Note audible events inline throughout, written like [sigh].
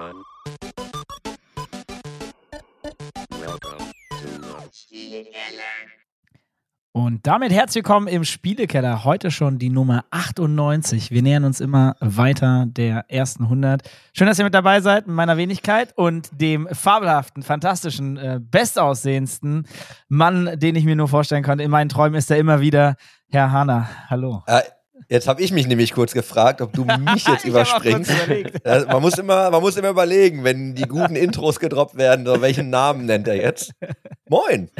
Welcome to Und damit herzlich willkommen im Spielekeller. Heute schon die Nummer 98. Wir nähern uns immer weiter der ersten 100. Schön, dass ihr mit dabei seid, mit meiner Wenigkeit und dem fabelhaften, fantastischen, äh, bestaussehendsten Mann, den ich mir nur vorstellen konnte. In meinen Träumen ist er immer wieder Herr Hahner. Hallo. Äh, jetzt habe ich mich nämlich kurz gefragt, ob du [laughs] mich jetzt Ich hab auch überspringst. man, muss immer, man muss immer überlegen, wenn die guten Intros gedroppt werden, so welchen Namen nennt er jetzt. Moin.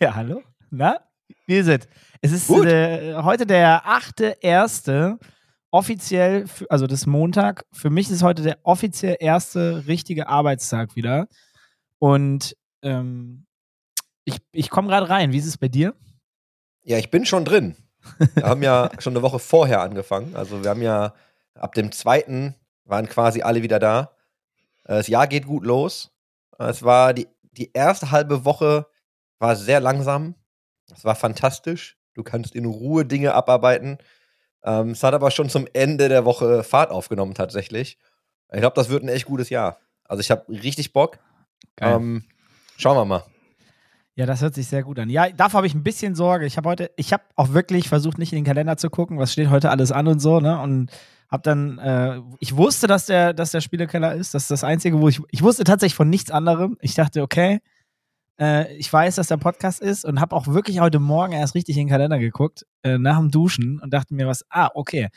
Ja, hallo. Na, wie ist es? Es ist äh, heute der 8.1. Offiziell, für, also das Montag. Für mich ist heute der offiziell erste richtige Arbeitstag wieder. Und ähm, ich, ich komme gerade rein. Wie ist es bei dir? Ja, ich bin schon drin. Wir haben ja schon eine Woche vorher angefangen. Also wir haben ja ab dem zweiten waren quasi alle wieder da. Äh, Das Jahr geht gut los. Es war die, die erste halbe Woche war sehr langsam. Es war fantastisch. Du kannst in Ruhe Dinge abarbeiten. Ähm, es hat aber schon zum Ende der Woche Fahrt aufgenommen tatsächlich. Ich glaube, das wird ein echt gutes Jahr. Also ich habe richtig Bock. Ähm, schauen wir mal. Ja, das hört sich sehr gut an. Ja, davor habe ich ein bisschen Sorge. Ich habe heute, ich habe auch wirklich versucht, nicht in den Kalender zu gucken, was steht heute alles an und so, ne? Und habe dann, äh, ich wusste, dass der, dass der Spielekeller ist. Das ist das Einzige, wo ich, ich wusste tatsächlich von nichts anderem. Ich dachte, okay, äh, ich weiß, dass der Podcast ist und habe auch wirklich heute Morgen erst richtig in den Kalender geguckt, äh, nach dem Duschen und dachte mir was, ah, okay.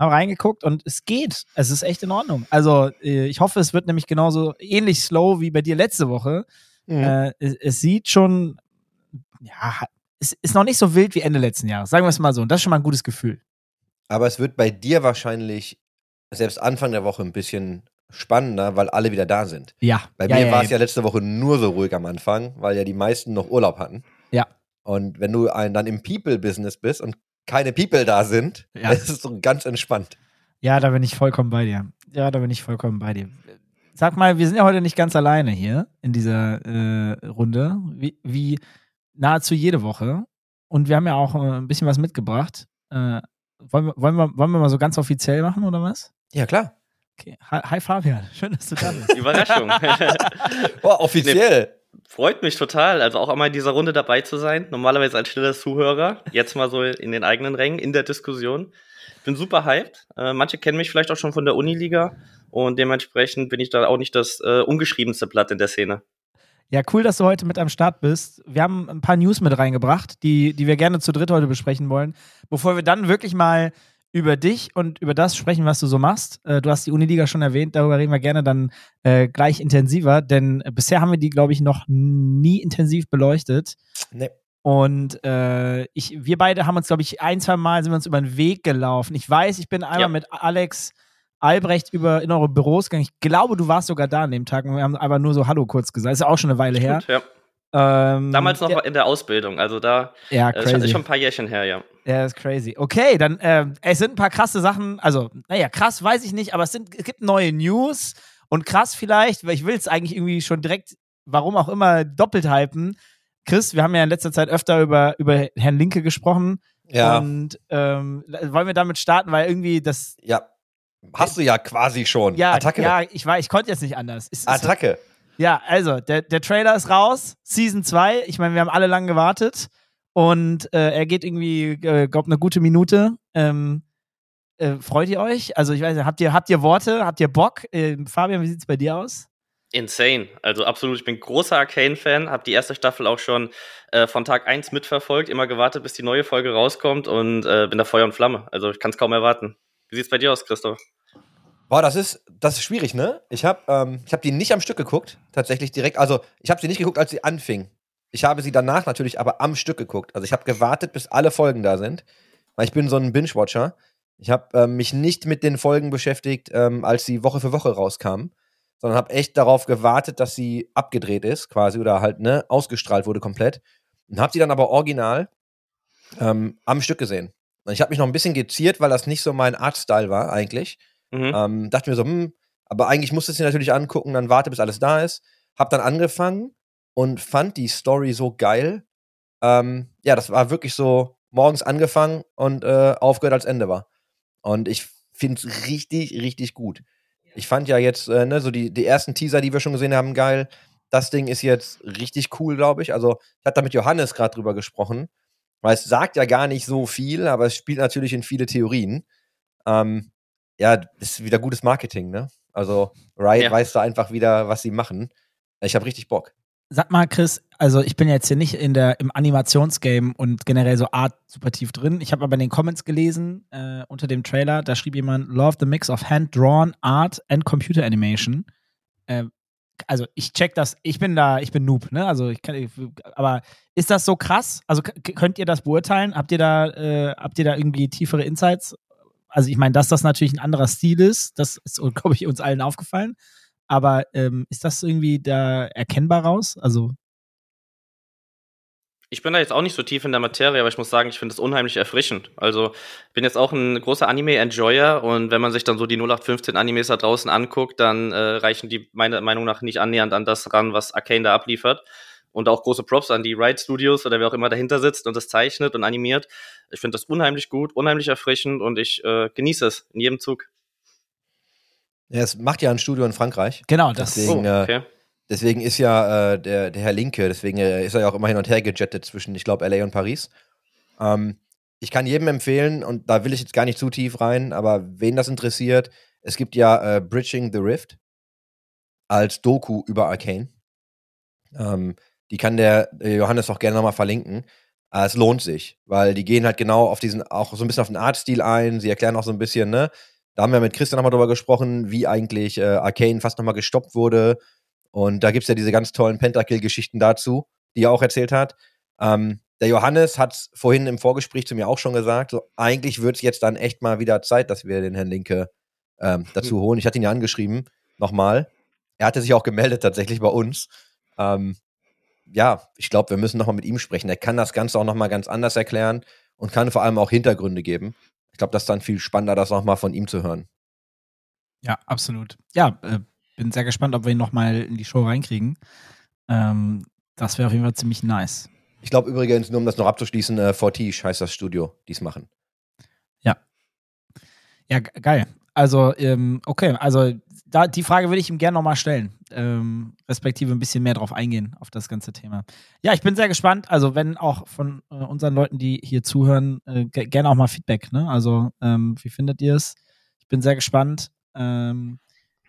Habe reingeguckt und es geht. Es ist echt in Ordnung. Also, äh, ich hoffe, es wird nämlich genauso ähnlich slow wie bei dir letzte Woche. Mhm. Äh, es, es sieht schon, ja, es ist noch nicht so wild wie Ende letzten Jahres. Sagen wir es mal so. Und das ist schon mal ein gutes Gefühl. Aber es wird bei dir wahrscheinlich selbst Anfang der Woche ein bisschen spannender, weil alle wieder da sind. Ja. Bei ja, mir ja, war es ja. ja letzte Woche nur so ruhig am Anfang, weil ja die meisten noch Urlaub hatten. Ja. Und wenn du ein, dann im People-Business bist und keine People da sind, Ja. [laughs] ist es so ganz entspannt. Ja, da bin ich vollkommen bei dir. Ja, da bin ich vollkommen bei dir. Sag mal, wir sind ja heute nicht ganz alleine hier in dieser äh, Runde, wie, wie nahezu jede Woche. Und wir haben ja auch äh, ein bisschen was mitgebracht. Äh, wollen, wir, wollen, wir, wollen wir mal so ganz offiziell machen oder was? Ja, klar. Okay. Hi, Fabian, [laughs] schön, dass du da bist. Überraschung. Boah, [laughs] offiziell. Freut mich total, also auch einmal in dieser Runde dabei zu sein. Normalerweise als stiller Zuhörer, jetzt mal so in den eigenen Rängen, in der Diskussion. Ich bin super hyped. Äh, manche kennen mich vielleicht auch schon von der Uniliga und dementsprechend bin ich da auch nicht das äh, ungeschriebenste Blatt in der Szene. Ja, cool, dass du heute mit am Start bist. Wir haben ein paar News mit reingebracht, die, die wir gerne zu dritt heute besprechen wollen. Bevor wir dann wirklich mal über dich und über das sprechen, was du so machst. Äh, du hast die Uniliga schon erwähnt, darüber reden wir gerne dann äh, gleich intensiver, denn bisher haben wir die, glaube ich, noch nie intensiv beleuchtet. Nee. Und äh, ich, wir beide haben uns, glaube ich, ein, zwei Mal sind wir uns über den Weg gelaufen. Ich weiß, ich bin einmal Ja. mit Alex Albrecht über in eure Büros gegangen. Ich glaube, du warst sogar da an dem Tag und wir haben aber nur so Hallo kurz gesagt. Ist ja auch schon eine Weile her. Ja. Ähm, Damals noch ja, in der Ausbildung, also da ja, äh, ist schon- crazy. ist schon ein paar Jährchen her, ja. Ja, ist crazy. Okay, dann, ähm, es sind ein paar krasse Sachen. Also, naja, krass weiß ich nicht, aber es, sind, es gibt neue News. Und krass vielleicht, weil ich will es eigentlich irgendwie schon direkt, warum auch immer, doppelt hypen. Chris, wir haben ja in letzter Zeit öfter über, über Herrn Linke gesprochen. Ja. Und ähm, wollen wir damit starten, weil irgendwie das. ja. Hast du ja quasi schon. Ja, Attacke. ja, ich weiß, ich konnte jetzt nicht anders. Es Attacke. Ja, also, der, der Trailer ist raus, Season 2. Ich meine, wir haben alle lang gewartet. Und äh, er geht irgendwie, äh, glaub, eine gute Minute. Ähm, äh, freut ihr euch? Also, ich weiß nicht, habt ihr, habt ihr Worte? Habt ihr Bock? Ähm, Fabian, wie sieht's bei dir aus? Insane. Also absolut, ich bin großer Arcane-Fan, habe die erste Staffel auch schon äh, von Tag 1 mitverfolgt, immer gewartet, bis die neue Folge rauskommt und äh, bin da Feuer und Flamme. Also ich kann es kaum erwarten. Wie sieht's bei dir aus, Christoph? Boah, das ist, das ist schwierig, ne? Ich habe ähm, hab die nicht am Stück geguckt, tatsächlich direkt. Also, ich habe sie nicht geguckt, als sie anfing. Ich habe sie danach natürlich aber am Stück geguckt. Also, ich habe gewartet, bis alle Folgen da sind, weil ich bin so ein Binge-Watcher. Ich habe ähm, mich nicht mit den Folgen beschäftigt, ähm, als sie Woche für Woche rauskamen, sondern habe echt darauf gewartet, dass sie abgedreht ist, quasi, oder halt, ne, ausgestrahlt wurde komplett. Und habe sie dann aber original ähm, am Stück gesehen. Und ich habe mich noch ein bisschen geziert, weil das nicht so mein Artstyle war, eigentlich. Mhm. Ähm, dachte mir so, hm, aber eigentlich musste ich sie natürlich angucken, dann warte, bis alles da ist. Hab dann angefangen und fand die Story so geil. Ähm, ja, das war wirklich so morgens angefangen und äh, aufgehört, als Ende war. Und ich finde es richtig, richtig gut. Ich fand ja jetzt, äh, ne, so die, die ersten Teaser, die wir schon gesehen haben, geil. Das Ding ist jetzt richtig cool, glaube ich. Also, ich hatte da mit Johannes gerade drüber gesprochen, weil es sagt ja gar nicht so viel, aber es spielt natürlich in viele Theorien. Ähm, ja, das ist wieder gutes Marketing, ne? Also, Riot Ja. weiß da einfach wieder, was sie machen. Ich habe richtig Bock. Sag mal, Chris, also ich bin jetzt hier nicht in der, im Animationsgame und generell so Art super tief drin. Ich habe aber in den Comments gelesen, äh, unter dem Trailer, da schrieb jemand, love the mix of hand-drawn art and computer animation. Äh, also ich check das, ich bin da, ich bin Noob, ne? Also ich kann, aber ist das so krass? Also könnt ihr das beurteilen? Habt ihr da, äh, habt ihr da irgendwie tiefere Insights? Also ich meine, dass das natürlich ein anderer Stil ist, das ist, [laughs] glaube ich, uns allen aufgefallen. Aber ähm, ist das irgendwie da erkennbar raus? Also Ich bin da jetzt auch nicht so tief in der Materie, aber ich muss sagen, ich finde es unheimlich erfrischend. Also, ich bin jetzt auch ein großer Anime-Enjoyer und wenn man sich dann so die 0815 Animes da draußen anguckt, dann äh, reichen die meiner Meinung nach nicht annähernd an das ran, was Arcane da abliefert. Und auch große Props an die Riot Studios oder wer auch immer dahinter sitzt und das zeichnet und animiert. Ich finde das unheimlich gut, unheimlich erfrischend und ich äh, genieße es in jedem Zug. Ja, es macht ja ein Studio in Frankreich. genau, das Deswegen, oh, äh, okay. Deswegen ist ja äh, der, der Herr Linke, deswegen äh, ist er ja auch immer hin und her gejettet zwischen, ich glaube, LA und Paris. Ähm, ich kann jedem empfehlen, und da will ich jetzt gar nicht zu tief rein, aber wen das interessiert, es gibt ja äh, Bridging the Rift als Doku über Arcane. Ähm, die kann der Johannes auch gerne nochmal verlinken. Äh, es lohnt sich, weil die gehen halt genau auf diesen, auch so ein bisschen auf den Artstil ein. Sie erklären auch so ein bisschen, ne? Da haben wir mit Christian nochmal drüber gesprochen, wie eigentlich äh, Arcane fast nochmal gestoppt wurde. Und da gibt's ja diese ganz tollen Pentakill-Geschichten dazu, die er auch erzählt hat. Ähm, der Johannes hat vorhin im Vorgespräch zu mir auch schon gesagt, so, eigentlich wird's jetzt dann echt mal wieder Zeit, dass wir den Herrn Linke ähm, dazu holen. Ich hatte ihn ja angeschrieben, nochmal. Er hatte sich auch gemeldet tatsächlich bei uns. Ähm, ja, ich glaube, wir müssen nochmal mit ihm sprechen. Er kann das Ganze auch nochmal ganz anders erklären und kann vor allem auch Hintergründe geben. Ich glaube, das ist dann viel spannender, das nochmal von ihm zu hören. Ja, absolut. Ja, äh, bin sehr gespannt, ob wir ihn nochmal in die Show reinkriegen. Ähm, das wäre auf jeden Fall ziemlich nice. Ich glaube übrigens, nur um das noch abzuschließen, äh, Fortiche heißt das Studio, die es machen. Ja, ge- geil. Also, ähm, okay, also da, die Frage würde ich ihm gerne nochmal stellen. Ähm, respektive ein bisschen mehr drauf eingehen, auf das ganze Thema. Ja, ich bin sehr gespannt. Also, wenn auch von äh, unseren Leuten, die hier zuhören, äh, ge- gerne auch mal Feedback. Ne? Also, ähm, wie findet ihr es? Ich bin sehr gespannt. Ähm,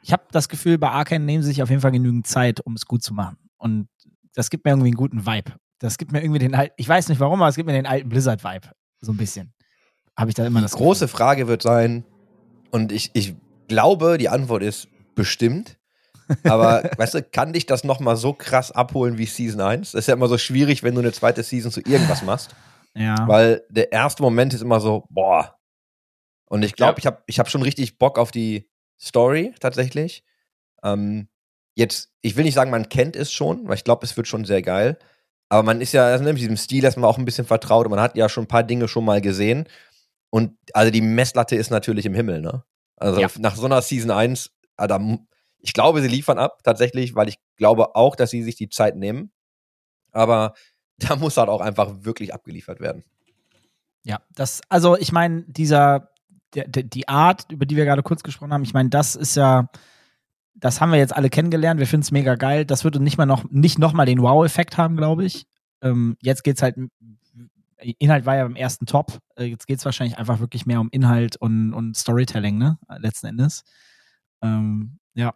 ich habe das Gefühl, bei Arkane nehmen sie sich auf jeden Fall genügend Zeit, um es gut zu machen. Und das gibt mir irgendwie einen guten Vibe. Das gibt mir irgendwie den alten, ich weiß nicht warum, aber es gibt mir den alten Blizzard-Vibe. So ein bisschen. Habe ich da immer Die das große Frage wird sein, und ich, ich glaube, die Antwort ist bestimmt. Aber [laughs] weißt du, kann dich das nochmal so krass abholen wie Season 1? Das ist ja immer so schwierig, wenn du eine zweite Season zu irgendwas machst. Ja. Weil der erste Moment ist immer so, boah. Und ich glaube, Ja. ich habe ich hab schon richtig Bock auf die Story tatsächlich. Ähm, jetzt, ich will nicht sagen, man kennt es schon, weil ich glaube, es wird schon sehr geil. Aber man ist ja also mit diesem Stil erstmal auch ein bisschen vertraut und man hat ja schon ein paar Dinge schon mal gesehen. Und also die Messlatte ist natürlich im Himmel, ne? Also Ja. nach so einer Season 1, ah, da mu- ich glaube, sie liefern ab, tatsächlich, weil ich glaube auch, dass sie sich die Zeit nehmen. Aber [laughs] da muss halt auch einfach wirklich abgeliefert werden. Ja, das, also ich meine, dieser, der, der, die Art, über die wir gerade kurz gesprochen haben, ich meine, das ist ja, das haben wir jetzt alle kennengelernt, wir finden es mega geil. Das würde nicht mal noch, nicht nochmal den Wow-Effekt haben, glaube ich. Ähm, jetzt geht's halt, Inhalt war ja beim ersten Top. Äh, jetzt geht's wahrscheinlich einfach wirklich mehr um Inhalt und, und Storytelling, ne? Letzten Endes. Ähm, ja.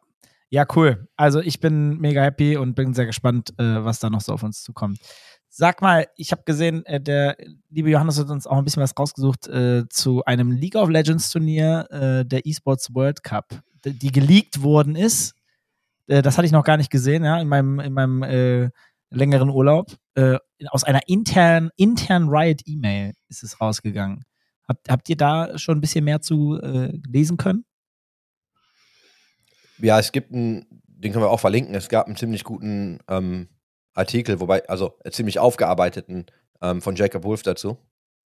Ja, cool. Also ich bin mega happy und bin sehr gespannt, äh, was da noch so auf uns zukommt. Sag mal, ich habe gesehen, äh, der liebe Johannes hat uns auch ein bisschen was rausgesucht äh, zu einem League of Legends Turnier äh, der Esports World Cup, d- die geleakt worden ist. Äh, das hatte ich noch gar nicht gesehen, ja, in meinem, in meinem äh, längeren Urlaub. Äh, aus einer internen intern Riot-E-Mail ist es rausgegangen. Habt, habt ihr da schon ein bisschen mehr zu lesen können? Ja, es gibt einen, den können wir auch verlinken. Es gab einen ziemlich guten ähm, Artikel, wobei, also ziemlich aufgearbeiteten ähm, von Jacob Wolf dazu.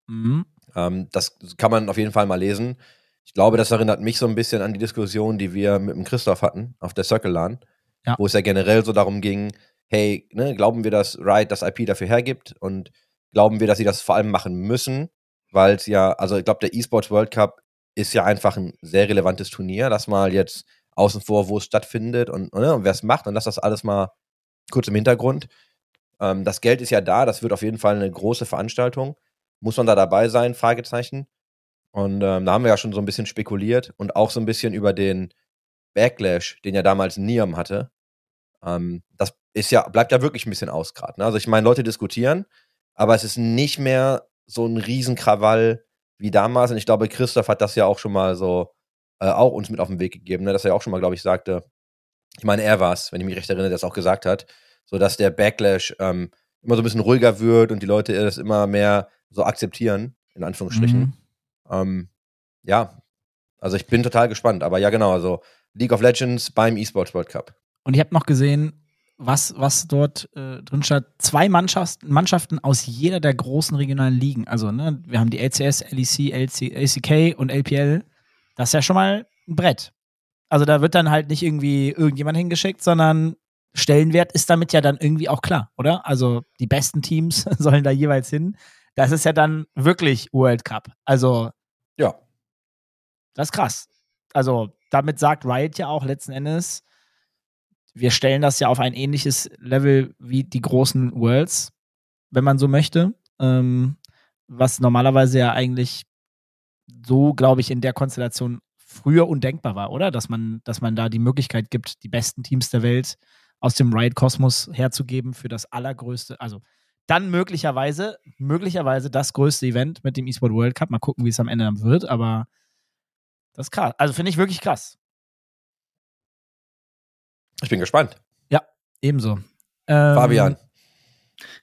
Mhm. Ähm, das kann man auf jeden Fall mal lesen. Ich glaube, das erinnert mich so ein bisschen an die Diskussion, die wir mit dem Christoph hatten auf der Circle LAN, Ja. wo es ja generell so darum ging, hey, ne, glauben wir, dass Riot das IP dafür hergibt und glauben wir, dass sie das vor allem machen müssen, weil es ja, also ich glaube, der eSports World Cup ist ja einfach ein sehr relevantes Turnier, das mal jetzt außen vor, wo es stattfindet und, ne, und wer es macht und lass das alles mal kurz im Hintergrund. Ähm, das Geld ist ja da, das wird auf jeden Fall eine große Veranstaltung. Muss man da dabei sein? Fragezeichen. Und ähm, da haben wir ja schon so ein bisschen spekuliert und auch so ein bisschen über den Backlash, den ja damals Niam hatte. Ähm, das ist ja, bleibt ja wirklich ein bisschen aus gerade. Ne? Also ich meine, Leute diskutieren, aber es ist nicht mehr so ein Riesenkrawall wie damals. Und ich glaube, Christoph hat das ja auch schon mal so äh, auch uns mit auf den Weg gegeben, ne? dass er auch schon mal, glaube ich, sagte, ich meine, er war es, wenn ich mich recht erinnere, der es auch gesagt hat, so dass der Backlash ähm, immer so ein bisschen ruhiger wird und die Leute das immer mehr so akzeptieren, in Anführungsstrichen. Mhm. Ähm, ja, also ich bin total gespannt. Aber ja, genau, also League of Legends beim eSports World Cup. Und ich habe noch gesehen, was, was dort äh, drin stand. Zwei Mannschaften, Mannschaften aus jeder der großen regionalen Ligen. Also, ne, wir haben die LCS, LEC, LC, ACK und LPL. Das ist ja schon mal ein Brett. Also, da wird dann halt nicht irgendwie irgendjemand hingeschickt, sondern Stellenwert ist damit ja dann irgendwie auch klar, oder? Also, die besten Teams [laughs] sollen da jeweils hin. Das ist ja dann wirklich World Cup. Also, Ja. das ist krass. Also, damit sagt Riot ja auch letzten Endes, wir stellen das ja auf ein ähnliches Level wie die großen Worlds, wenn man so möchte. Ähm, was normalerweise ja eigentlich so, glaube ich, in der Konstellation früher undenkbar war, oder? Dass man, dass man da die Möglichkeit gibt, die besten Teams der Welt aus dem Riot-Kosmos herzugeben für das allergrößte, also dann möglicherweise, möglicherweise das größte Event mit dem eSport World Cup. Mal gucken, wie es am Ende dann wird, aber das ist krass. Also finde ich wirklich krass. Ich bin gespannt. Ebenso. Ähm, Fabian.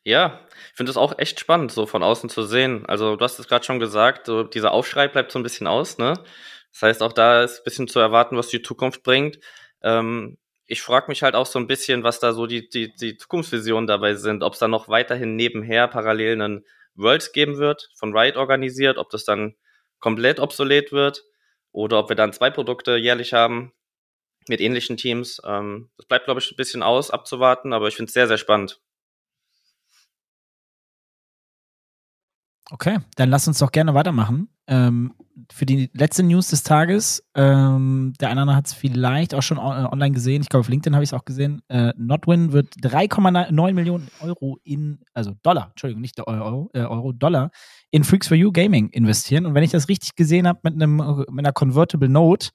Ja, ich finde es auch echt spannend, so von außen zu sehen. Also, du hast es gerade schon gesagt, so dieser Aufschrei bleibt so ein bisschen aus, ne? Das heißt, auch da ist ein bisschen zu erwarten, was die Zukunft bringt. Ähm, ich frage mich halt auch so ein bisschen, was da so die, die, die Zukunftsvisionen dabei sind, ob es da noch weiterhin nebenher parallel einen Worlds geben wird, von Riot organisiert, ob das dann komplett obsolet wird oder ob wir dann zwei Produkte jährlich haben mit ähnlichen Teams. Ähm, das bleibt, glaube ich, ein bisschen aus, abzuwarten, aber ich finde es sehr, sehr spannend. Okay, dann lass uns doch gerne weitermachen. Ähm, für die letzte News des Tages, ähm, der eine hat es vielleicht auch schon on- äh, online gesehen, ich glaube auf LinkedIn habe ich es auch gesehen, äh, Notwin wird 3,9 Millionen Euro in, also Dollar, Entschuldigung, nicht Euro, äh, Euro, Dollar, in Freaks for You Gaming investieren. Und wenn ich das richtig gesehen habe, mit, einem, mit einer Convertible Note,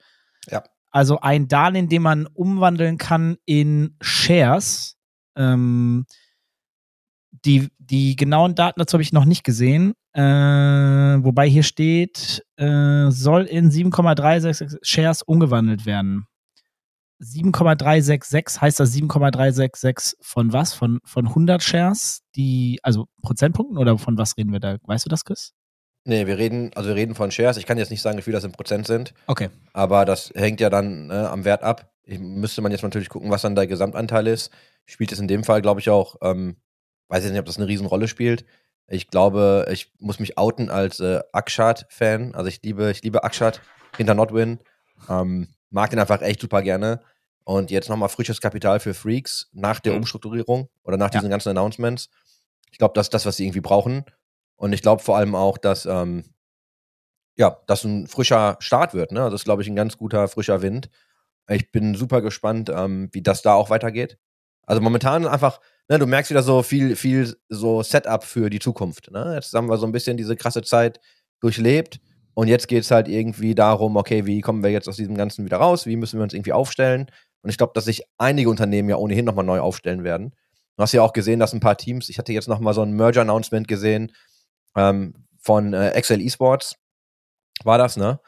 Ja. also ein Darlehen, den man umwandeln kann in Shares, ähm, die, die genauen Daten dazu habe ich noch nicht gesehen. Äh, wobei hier steht, äh, soll in 7,366 Shares umgewandelt werden. 7,366 heißt das 7,366 von was? Von, von 100 Shares? Die, also Prozentpunkten oder von was reden wir da? Weißt du das, Chris? Nee, wir reden, also wir reden von Shares. Ich kann jetzt nicht sagen, wie viel das in Prozent sind, Okay. aber das hängt ja dann ne, am Wert ab. Ich, müsste man jetzt natürlich gucken, was dann der Gesamtanteil ist. Spielt es in dem Fall, glaube ich, auch, ähm, weiß jetzt nicht, ob das eine Riesenrolle spielt. Ich glaube, ich muss mich outen als äh, Akshat-Fan. Also ich liebe, ich liebe Akshat hinter Notwin. Ähm, mag den einfach echt super gerne. Und jetzt nochmal frisches Kapital für Freaks nach der Mhm. Umstrukturierung oder nach Ja. diesen ganzen Announcements. Ich glaube, das ist das, was sie irgendwie brauchen. Und ich glaube vor allem auch, dass ähm, ja, das ein frischer Start wird. Ne? Also das ist, glaube ich, ein ganz guter, frischer Wind. Ich bin super gespannt, ähm, wie das da auch weitergeht. Also momentan einfach, ne, du merkst wieder so viel, viel so Setup für die Zukunft. Ne? Jetzt haben wir so ein bisschen diese krasse Zeit durchlebt und jetzt geht es halt irgendwie darum, okay, wie kommen wir jetzt aus diesem Ganzen wieder raus? Wie müssen wir uns irgendwie aufstellen? Und ich glaube, dass sich einige Unternehmen ja ohnehin nochmal neu aufstellen werden. Du hast ja auch gesehen, dass ein paar Teams, ich hatte jetzt nochmal so ein Merger-Announcement gesehen ähm, von äh, XL Esports, war das, ne?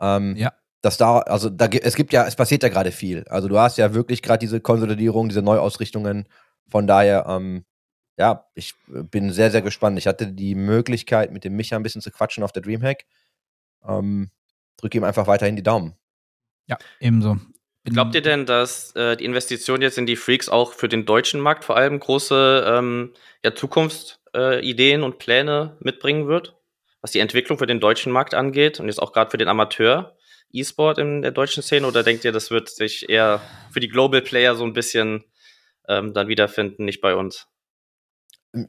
Ähm, Ja. Dass da, also da, es gibt ja, es passiert ja gerade viel. Also du hast ja wirklich gerade diese Konsolidierung, diese Neuausrichtungen. Von daher, ähm, ja, ich äh, bin sehr, sehr gespannt. Ich hatte die Möglichkeit, mit dem Micha ein bisschen zu quatschen auf der Dreamhack. Ähm, drücke ihm einfach weiterhin die Daumen. Ja, ebenso. Glaubt ihr denn, dass äh, die Investition jetzt in die Freaks auch für den deutschen Markt vor allem große ähm, ja, Zukunftsideen äh, und Pläne mitbringen wird, was die Entwicklung für den deutschen Markt angeht und jetzt auch gerade für den Amateur E-Sport in der deutschen Szene? Oder denkt ihr, das wird sich eher für die Global Player so ein bisschen ähm, dann wiederfinden, nicht bei uns?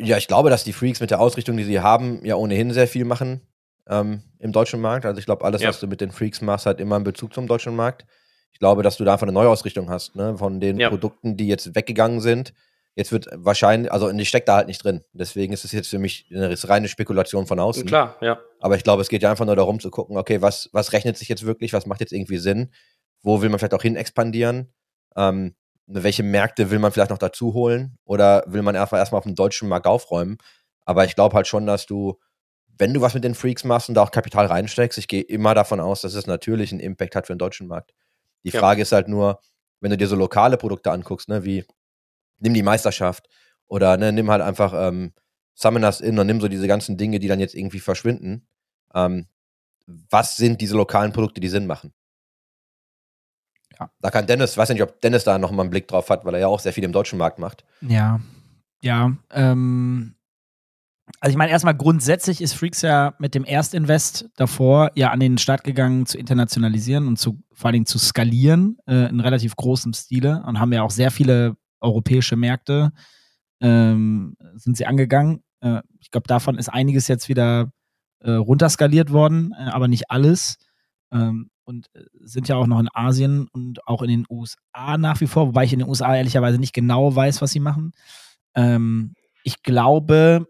Ja, ich glaube, dass die Freaks mit der Ausrichtung, die sie haben, ja ohnehin sehr viel machen ähm, im deutschen Markt. Also ich glaube, alles, Ja. was du mit den Freaks machst, hat immer einen Bezug zum deutschen Markt. Ich glaube, dass du da einfach eine Neuausrichtung hast, ne? Von den Ja. Produkten, die jetzt weggegangen sind. Jetzt wird wahrscheinlich, also ich stecke da halt nicht drin. Deswegen ist es jetzt für mich eine reine Spekulation von außen. Klar, ja. Aber ich glaube, es geht ja einfach nur darum zu gucken, okay, was, was rechnet sich jetzt wirklich, was macht jetzt irgendwie Sinn, wo will man vielleicht auch hin expandieren, ähm, welche Märkte will man vielleicht noch dazu holen oder will man einfach erstmal auf dem deutschen Markt aufräumen. Aber ich glaube halt schon, dass du, wenn du was mit den Freaks machst und da auch Kapital reinsteckst, ich gehe immer davon aus, dass es natürlich einen Impact hat für den deutschen Markt. Die Ja. Frage ist halt nur, wenn du dir so lokale Produkte anguckst, ne, wie nimm die Meisterschaft oder ne, nimm halt einfach ähm, Summoners In und nimm so diese ganzen Dinge, die dann jetzt irgendwie verschwinden. Ähm, was sind diese lokalen Produkte, die Sinn machen? Ja. Da kann Dennis, weiß nicht, ob Dennis da nochmal einen Blick drauf hat, weil er ja auch sehr viel im deutschen Markt macht. Ja, ja. Ähm, also ich meine, erstmal grundsätzlich ist Freaks ja mit dem Erstinvest davor ja an den Start gegangen, zu internationalisieren und zu vor allen Dingen zu skalieren äh, in relativ großem Stile und haben ja auch sehr viele europäische Märkte ähm, sind sie angegangen. Äh, ich glaube, davon ist einiges jetzt wieder äh, runterskaliert worden, äh, aber nicht alles. Ähm, und äh, sind ja auch noch in Asien und auch in den USA nach wie vor, wobei ich in den USA ehrlicherweise nicht genau weiß, was sie machen. Ähm, ich glaube,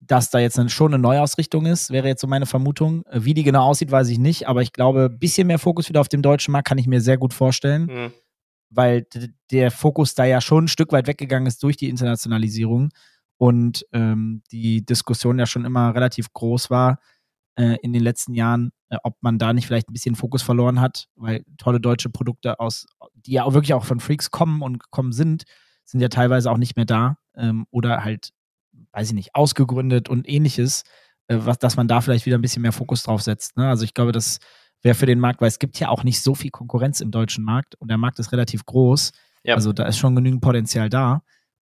dass da jetzt schon eine Neuausrichtung ist, wäre jetzt so meine Vermutung. Äh, Wie die genau aussieht, weiß ich nicht, aber ich glaube, ein bisschen mehr Fokus wieder auf dem deutschen Markt kann ich mir sehr gut vorstellen, Hm. weil der Fokus da ja schon ein Stück weit weggegangen ist durch die Internationalisierung und ähm, die Diskussion ja schon immer relativ groß war äh, in den letzten Jahren, äh, ob man da nicht vielleicht ein bisschen Fokus verloren hat, weil tolle deutsche Produkte aus, die ja auch wirklich auch von Freaks kommen und gekommen sind, sind ja teilweise auch nicht mehr da ähm, oder halt, weiß ich nicht, ausgegründet und ähnliches, äh, was, dass man da vielleicht wieder ein bisschen mehr Fokus drauf setzt. Ne? Also ich glaube, das wäre für den Markt, weil es gibt ja auch nicht so viel Konkurrenz im deutschen Markt und der Markt ist relativ groß. Ja. Also da ist schon genügend Potenzial da.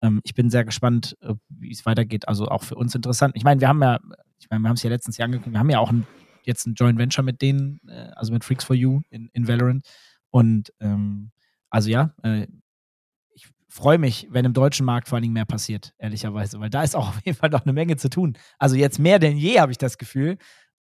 Ähm, ich bin sehr gespannt, äh, wie es weitergeht. Also auch für uns interessant. Ich meine, wir haben ja, ich meine, wir haben es ja letztens Jahr angekündigt, wir haben ja auch ein, jetzt ein Joint Venture mit denen, äh, also mit Freaks for You in, in Valorant. Und ähm, also ja, äh, ich freue mich, wenn im deutschen Markt vor allen Dingen mehr passiert, ehrlicherweise, weil da ist auch [laughs] auf jeden Fall noch eine Menge zu tun. Also jetzt mehr denn je, habe ich das Gefühl.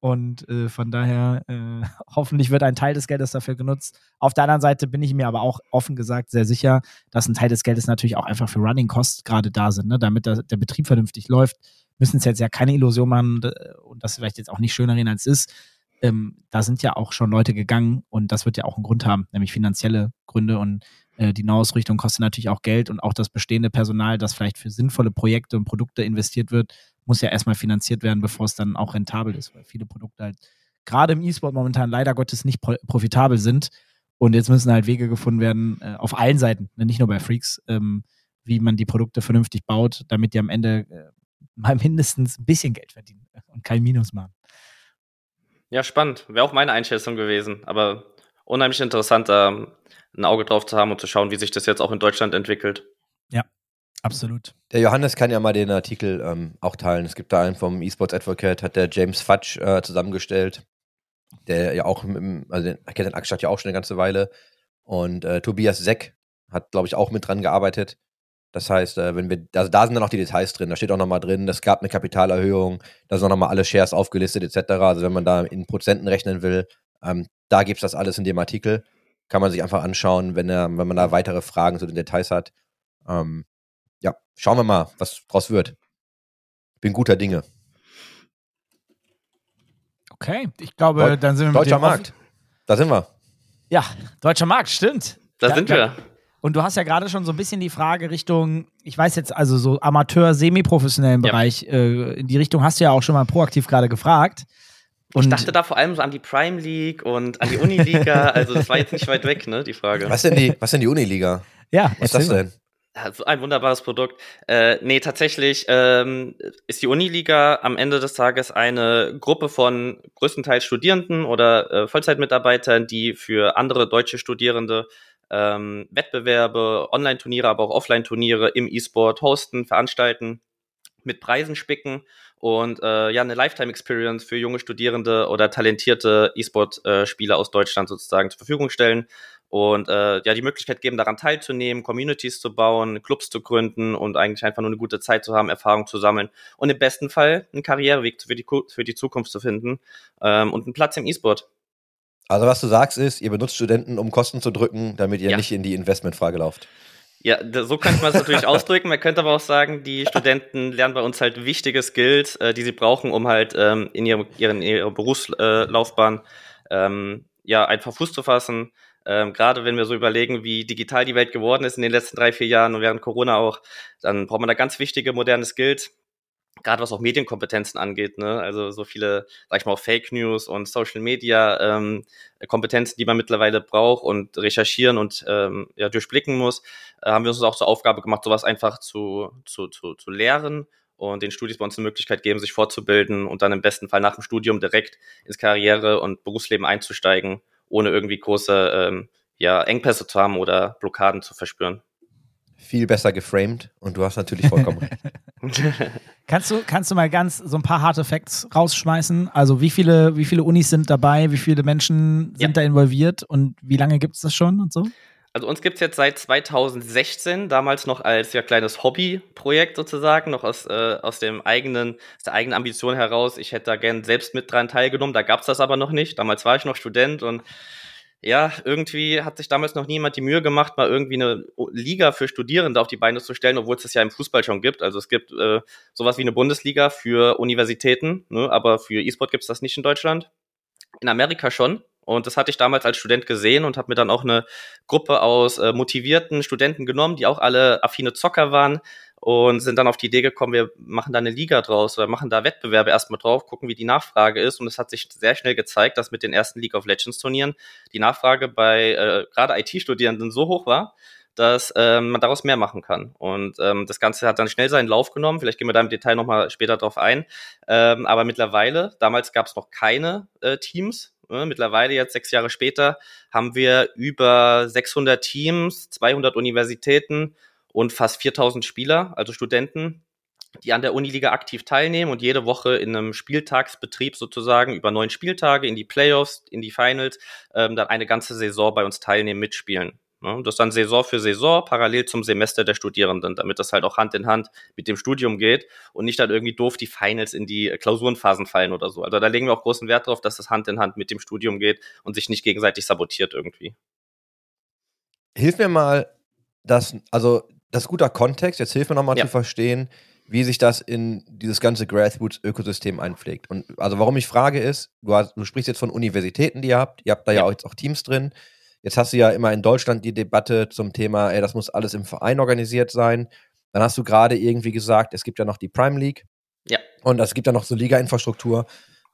Und äh, von daher, äh, [laughs] hoffentlich wird ein Teil des Geldes dafür genutzt. Auf der anderen Seite bin ich mir aber auch offen gesagt sehr sicher, dass ein Teil des Geldes natürlich auch einfach für Running Costs gerade da sind, ne? damit der, der Betrieb vernünftig läuft. Müssen es jetzt ja keine Illusion machen und das vielleicht jetzt auch nicht schöner reden, als es ist. Ähm, da sind ja auch schon Leute gegangen und das wird ja auch einen Grund haben, nämlich finanzielle Gründe und äh, die Neuausrichtung kostet natürlich auch Geld und auch das bestehende Personal, das vielleicht für sinnvolle Projekte und Produkte investiert wird, muss ja erstmal finanziert werden, bevor es dann auch rentabel ist, weil viele Produkte halt gerade im E-Sport momentan leider Gottes nicht pro profitabel sind. Und jetzt müssen halt Wege gefunden werden, äh, auf allen Seiten, ne, nicht nur bei Freaks, ähm, wie man die Produkte vernünftig baut, damit die am Ende äh, mal mindestens ein bisschen Geld verdienen und kein Minus machen. Ja, spannend. Wäre auch meine Einschätzung gewesen. Aber unheimlich interessant, da ein Auge drauf zu haben und zu schauen, wie sich das jetzt auch in Deutschland entwickelt. Absolut. Der Johannes kann ja mal den Artikel ähm, auch teilen. Es gibt da einen vom eSports Advocate, hat der James Fudge äh, zusammengestellt. Der ja auch, mit, dem- also den, er kennt den Aktstadt ja auch schon eine ganze Weile. Und äh, Tobias Seck hat, glaube ich, auch mit dran gearbeitet. Das heißt, äh, wenn wir, also da sind dann auch die Details drin. Da steht auch nochmal drin, es gab eine Kapitalerhöhung, da sind auch nochmal alle Shares aufgelistet, etc. Also wenn man da in Prozenten rechnen will, ähm, da gibt es das alles in dem Artikel. Kann man sich einfach anschauen, wenn, er, wenn man da weitere Fragen zu den Details hat. Ähm, ja, schauen wir mal, was draus wird. Bin guter Dinge. Okay, ich glaube, Deu- dann sind wir mit Deutscher dem Markt. Da sind wir. Ja, deutscher Markt, stimmt. Da Ja, sind ja. wir. Und du hast ja gerade schon so ein bisschen die Frage Richtung, ich weiß jetzt, also so Amateur, semi-professionellen Ja. Bereich, äh, in die Richtung hast du ja auch schon mal proaktiv gerade gefragt. Und Ich dachte da vor allem so an die Prime League und an die Uniliga. [laughs] also das war jetzt nicht weit weg, ne, die Frage. Was denn die, was denn die Uniliga? ja, Was ist das denn? So ein wunderbares Produkt. Äh, nee, tatsächlich ähm, ist die Uniliga am Ende des Tages eine Gruppe von größtenteils Studierenden oder äh, Vollzeitmitarbeitern, die für andere deutsche Studierende ähm, Wettbewerbe, Online-Turniere, aber auch Offline-Turniere im E-Sport hosten, veranstalten, mit Preisen spicken und äh, ja eine Lifetime-Experience für junge Studierende oder talentierte E-Sport-Spieler aus Deutschland sozusagen zur Verfügung stellen und äh, ja die Möglichkeit geben, daran teilzunehmen, Communities zu bauen, Clubs zu gründen und eigentlich einfach nur eine gute Zeit zu haben, Erfahrung zu sammeln und im besten Fall einen Karriereweg für die, für die Zukunft zu finden ähm, und einen Platz im E-Sport. Also was du sagst ist, ihr benutzt Studenten, um Kosten zu drücken, damit ihr Ja. nicht in die Investmentfrage lauft. Ja, so könnte man es natürlich [laughs] ausdrücken. Man könnte aber auch sagen, die Studenten lernen bei uns halt wichtige Skills, äh, die sie brauchen, um halt ähm, in, ihrem, ihren, in ihrer Berufslaufbahn äh, Laufbahn, ähm, ja, einfach Fuß zu fassen. Ähm, Gerade wenn wir so überlegen, wie digital die Welt geworden ist in den letzten drei, vier Jahren und während Corona auch, dann braucht man da ganz wichtige moderne Skills. Gerade was auch Medienkompetenzen angeht, ne? Also so viele, sag ich mal, Fake News und Social Media ähm, Kompetenzen, die man mittlerweile braucht und recherchieren und ähm, ja, durchblicken muss äh, haben wir uns auch zur Aufgabe gemacht, sowas einfach zu, zu, zu, zu lehren und den Studis bei uns eine Möglichkeit geben, sich fortzubilden und dann im besten Fall nach dem Studium direkt ins Karriere- und Berufsleben einzusteigen, ohne irgendwie große ähm, ja, Engpässe zu haben oder Blockaden zu verspüren. Viel besser geframed und du hast natürlich vollkommen recht. [laughs] Kannst du, kannst du mal ganz so ein paar harte Facts rausschmeißen? Also wie viele, wie viele Unis sind dabei, wie viele Menschen sind Ja. da involviert und wie lange gibt es das schon und so? Also uns gibt's jetzt seit 2016, damals noch als ja kleines Hobbyprojekt sozusagen, noch aus, äh, aus dem eigenen, aus der eigenen Ambition heraus. Ich hätte da gern selbst mit dran teilgenommen, da gab's das aber noch nicht. Damals war ich noch Student und ja, irgendwie hat sich damals noch niemand die Mühe gemacht, mal irgendwie eine Liga für Studierende auf die Beine zu stellen, obwohl es das ja im Fußball schon gibt. Also es gibt äh, sowas wie eine Bundesliga für Universitäten, ne, aber für E-Sport gibt's das nicht in Deutschland. In Amerika schon. Und das hatte ich damals als Student gesehen und habe mir dann auch eine Gruppe aus äh, motivierten Studenten genommen, die auch alle affine Zocker waren und sind dann auf die Idee gekommen, wir machen da eine Liga draus oder machen da Wettbewerbe erstmal drauf, gucken, wie die Nachfrage ist. Und es hat sich sehr schnell gezeigt, dass mit den ersten League of Legends Turnieren die Nachfrage bei äh, gerade IT-Studierenden so hoch war, dass ähm, man daraus mehr machen kann. Und ähm, das Ganze hat dann schnell seinen Lauf genommen. Vielleicht gehen wir da im Detail nochmal später drauf ein. Ähm, aber mittlerweile, damals gab es noch keine äh, Teams. Äh, mittlerweile, jetzt sechs Jahre später, haben wir über 600 Teams, 200 Universitäten und fast 4000 Spieler, also Studenten, die an der Uniliga aktiv teilnehmen und jede Woche in einem Spieltagsbetrieb sozusagen über neun Spieltage in die Playoffs, in die Finals, ähm, dann eine ganze Saison bei uns teilnehmen, mitspielen. Ne? Das dann Saison für Saison, parallel zum Semester der Studierenden, damit das halt auch Hand in Hand mit dem Studium geht und nicht dann irgendwie doof die Finals in die Klausurenphasen fallen oder so. Also da legen wir auch großen Wert drauf, dass das Hand in Hand mit dem Studium geht und sich nicht gegenseitig sabotiert irgendwie. Hilf mir mal, das, also das ist guter Kontext, jetzt hilf mir nochmal Ja. zu verstehen, wie sich das in dieses ganze Grassroots-Ökosystem einpflegt. Und also warum ich frage ist, du, hast, du sprichst jetzt von Universitäten, die ihr habt, ihr habt da ja, Ja. auch jetzt auch Teams drin. Jetzt hast du ja immer in Deutschland die Debatte zum Thema, ey, das muss alles im Verein organisiert sein. Dann hast du gerade irgendwie gesagt, es gibt ja noch die Prime League. Ja. Und es gibt ja noch so Liga-Infrastruktur.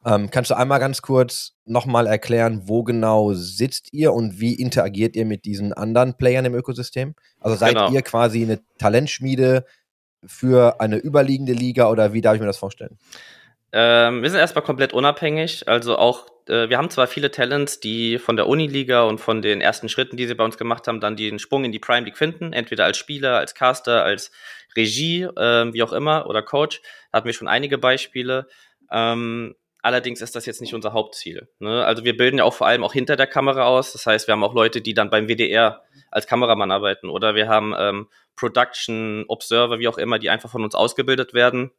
Ähm, kannst du einmal ganz kurz nochmal erklären, wo genau sitzt ihr und wie interagiert ihr mit diesen anderen Playern im Ökosystem? Also seid Genau. ihr quasi eine Talentschmiede für eine überliegende Liga oder wie darf ich mir das vorstellen? Ähm, wir sind erstmal komplett unabhängig. Also auch, äh, wir haben zwar viele Talents, die von der Uniliga und von den ersten Schritten, die sie bei uns gemacht haben, dann den Sprung in die Prime League finden, entweder als Spieler, als Caster, als Regie, ähm, wie auch immer, oder Coach. Da hatten wir schon einige Beispiele. Ähm, allerdings ist das jetzt nicht unser Hauptziel. Ne? Also wir bilden ja auch vor allem auch hinter der Kamera aus. Das heißt, wir haben auch Leute, die dann beim WDR als Kameramann arbeiten oder wir haben ähm, Production Observer, wie auch immer, die einfach von uns ausgebildet werden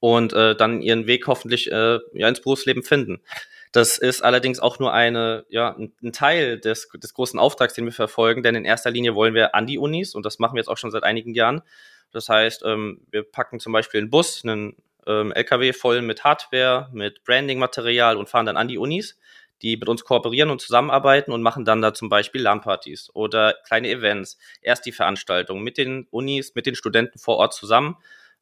und äh, dann ihren Weg hoffentlich äh, ja, ins Berufsleben finden. Das ist allerdings auch nur eine, ja, ein, Teil des, des großen Auftrags, den wir verfolgen, denn in erster Linie wollen wir an die Unis und das machen wir jetzt auch schon seit einigen Jahren. Das heißt, ähm, wir packen zum Beispiel einen Bus, einen ähm, LKW voll mit Hardware, mit Branding-Material und fahren dann an die Unis, die mit uns kooperieren und zusammenarbeiten und machen dann da zum Beispiel LAN-Partys oder kleine Events. Erst die Veranstaltung mit den Unis, mit den Studenten vor Ort zusammen.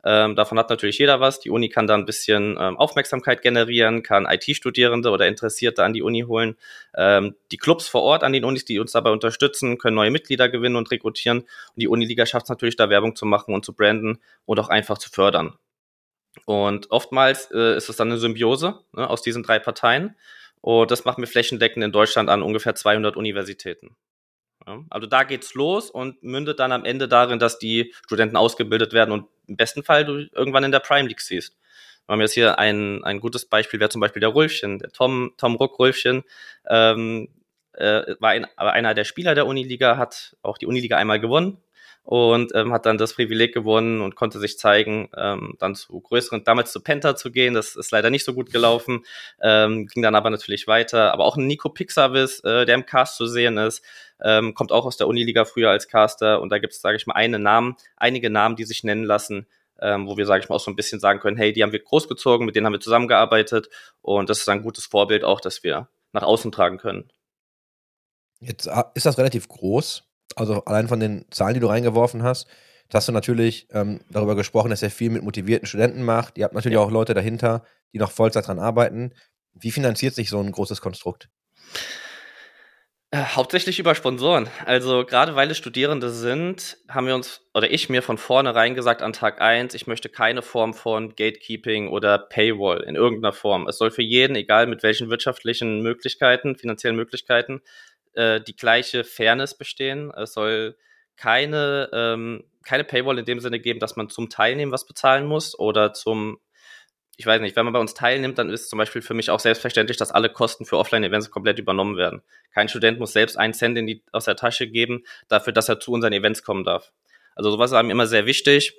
Ähm, davon hat natürlich jeder was. Die Uni kann da ein bisschen ähm, Aufmerksamkeit generieren, kann IT-Studierende oder Interessierte an die Uni holen. Ähm, die Clubs vor Ort an den Unis, die uns dabei unterstützen, können neue Mitglieder gewinnen und rekrutieren. Und die Uniliga schafft es natürlich, da Werbung zu machen und zu branden und auch einfach zu fördern. Und oftmals äh, ist es dann eine Symbiose ne, aus diesen drei Parteien. Und das machen wir flächendeckend in Deutschland an ungefähr 200 Universitäten. Ja, also da geht's los und mündet dann am Ende darin, dass die Studenten ausgebildet werden und im besten Fall du irgendwann in der Prime League siehst. Wir haben jetzt hier ein, ein gutes Beispiel, wäre zum Beispiel der Rulfchen, der Tom, Tom Ruck Rulfchen, ähm, äh, war ein, aber einer der Spieler der Uniliga, hat auch die Uniliga einmal gewonnen, und ähm, hat dann das Privileg gewonnen und konnte sich zeigen, ähm, dann zu größeren, damals zu Penta zu gehen. Das ist leider nicht so gut gelaufen, ähm, ging dann aber natürlich weiter. Aber auch ein Nico Pixavis, äh, der im Cast zu sehen ist, ähm, kommt auch aus der Uniliga früher als Caster und da gibt es, sage ich mal, eine Namen, einige Namen, die sich nennen lassen, ähm, wo wir, sage ich mal, auch so ein bisschen sagen können, hey, die haben wir großgezogen, mit denen haben wir zusammengearbeitet und das ist ein gutes Vorbild auch, dass wir nach außen tragen können. Jetzt ah, ist das relativ groß, also allein von den Zahlen, die du reingeworfen hast, hast du natürlich ähm, darüber gesprochen, dass er viel mit motivierten Studenten macht. Ihr habt natürlich ja. auch Leute dahinter, die noch Vollzeit dran arbeiten. Wie finanziert sich so ein großes Konstrukt? Äh, hauptsächlich über Sponsoren. Also gerade weil es Studierende sind, haben wir uns, oder ich mir von vornherein gesagt an Tag eins, ich möchte keine Form von Gatekeeping oder Paywall in irgendeiner Form. Es soll für jeden, egal mit welchen wirtschaftlichen Möglichkeiten, finanziellen Möglichkeiten, äh, die gleiche Fairness bestehen. Es soll keine, ähm, keine Paywall in dem Sinne geben, dass man zum Teilnehmen was bezahlen muss oder zum, ich weiß nicht, wenn man bei uns teilnimmt, dann ist zum Beispiel für mich auch selbstverständlich, dass alle Kosten für Offline-Events komplett übernommen werden. Kein Student muss selbst einen Cent in die, aus der Tasche geben, dafür, dass er zu unseren Events kommen darf. Also sowas ist einem immer sehr wichtig,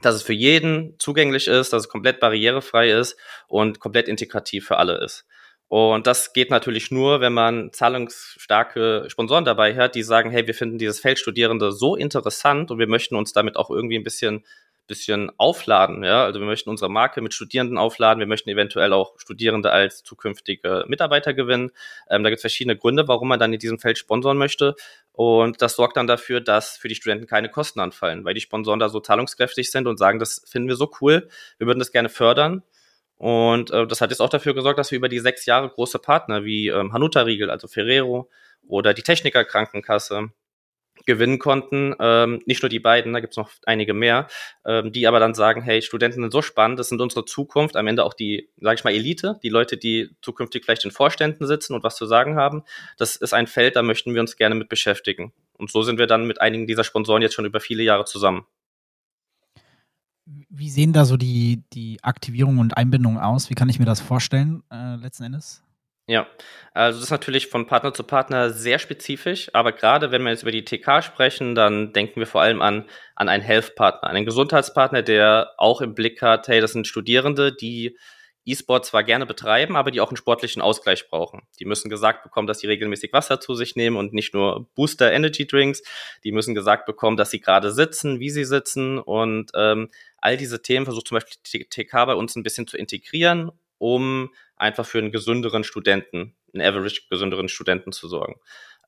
dass es für jeden zugänglich ist, dass es komplett barrierefrei ist und komplett integrativ für alle ist. Und das geht natürlich nur, wenn man zahlungsstarke Sponsoren dabei hat, die sagen, hey, wir finden dieses Feld Studierende so interessant und wir möchten uns damit auch irgendwie ein bisschen bisschen aufladen, ja, also wir möchten unsere Marke mit Studierenden aufladen, wir möchten eventuell auch Studierende als zukünftige Mitarbeiter gewinnen. Ähm, da gibt es verschiedene Gründe, warum man dann in diesem Feld sponsoren möchte. Und das sorgt dann dafür, dass für die Studenten keine Kosten anfallen, weil die Sponsoren da so zahlungskräftig sind und sagen, das finden wir so cool, wir würden das gerne fördern und äh, das hat jetzt auch dafür gesorgt, dass wir über die sechs Jahre große Partner wie ähm, Hanuta Riegel, also Ferrero oder die Techniker Krankenkasse gewinnen konnten. Ähm, nicht nur die beiden, da gibt's noch einige mehr, ähm, die aber dann sagen, hey, Studenten sind so spannend, das sind unsere Zukunft, am Ende auch die, sage ich mal, Elite, die Leute, die zukünftig vielleicht in Vorständen sitzen und was zu sagen haben. Das ist ein Feld, da möchten wir uns gerne mit beschäftigen. Und so sind wir dann mit einigen dieser Sponsoren jetzt schon über viele Jahre zusammen. Wie sehen da so die, die Aktivierung und Einbindung aus? Wie kann ich mir das vorstellen, äh, letzten Endes? Ja, also das ist natürlich von Partner zu Partner sehr spezifisch, aber gerade wenn wir jetzt über die TK sprechen, dann denken wir vor allem an, an einen Health-Partner, einen Gesundheitspartner, der auch im Blick hat, hey, das sind Studierende, die E-Sport zwar gerne betreiben, aber die auch einen sportlichen Ausgleich brauchen. Die müssen gesagt bekommen, dass sie regelmäßig Wasser zu sich nehmen und nicht nur Booster Energy Drinks. Die müssen gesagt bekommen, dass sie gerade sitzen, wie sie sitzen und ähm, all diese Themen versucht zum Beispiel TK bei uns ein bisschen zu integrieren, um einfach für einen gesünderen Studenten, einen average gesünderen Studenten zu sorgen.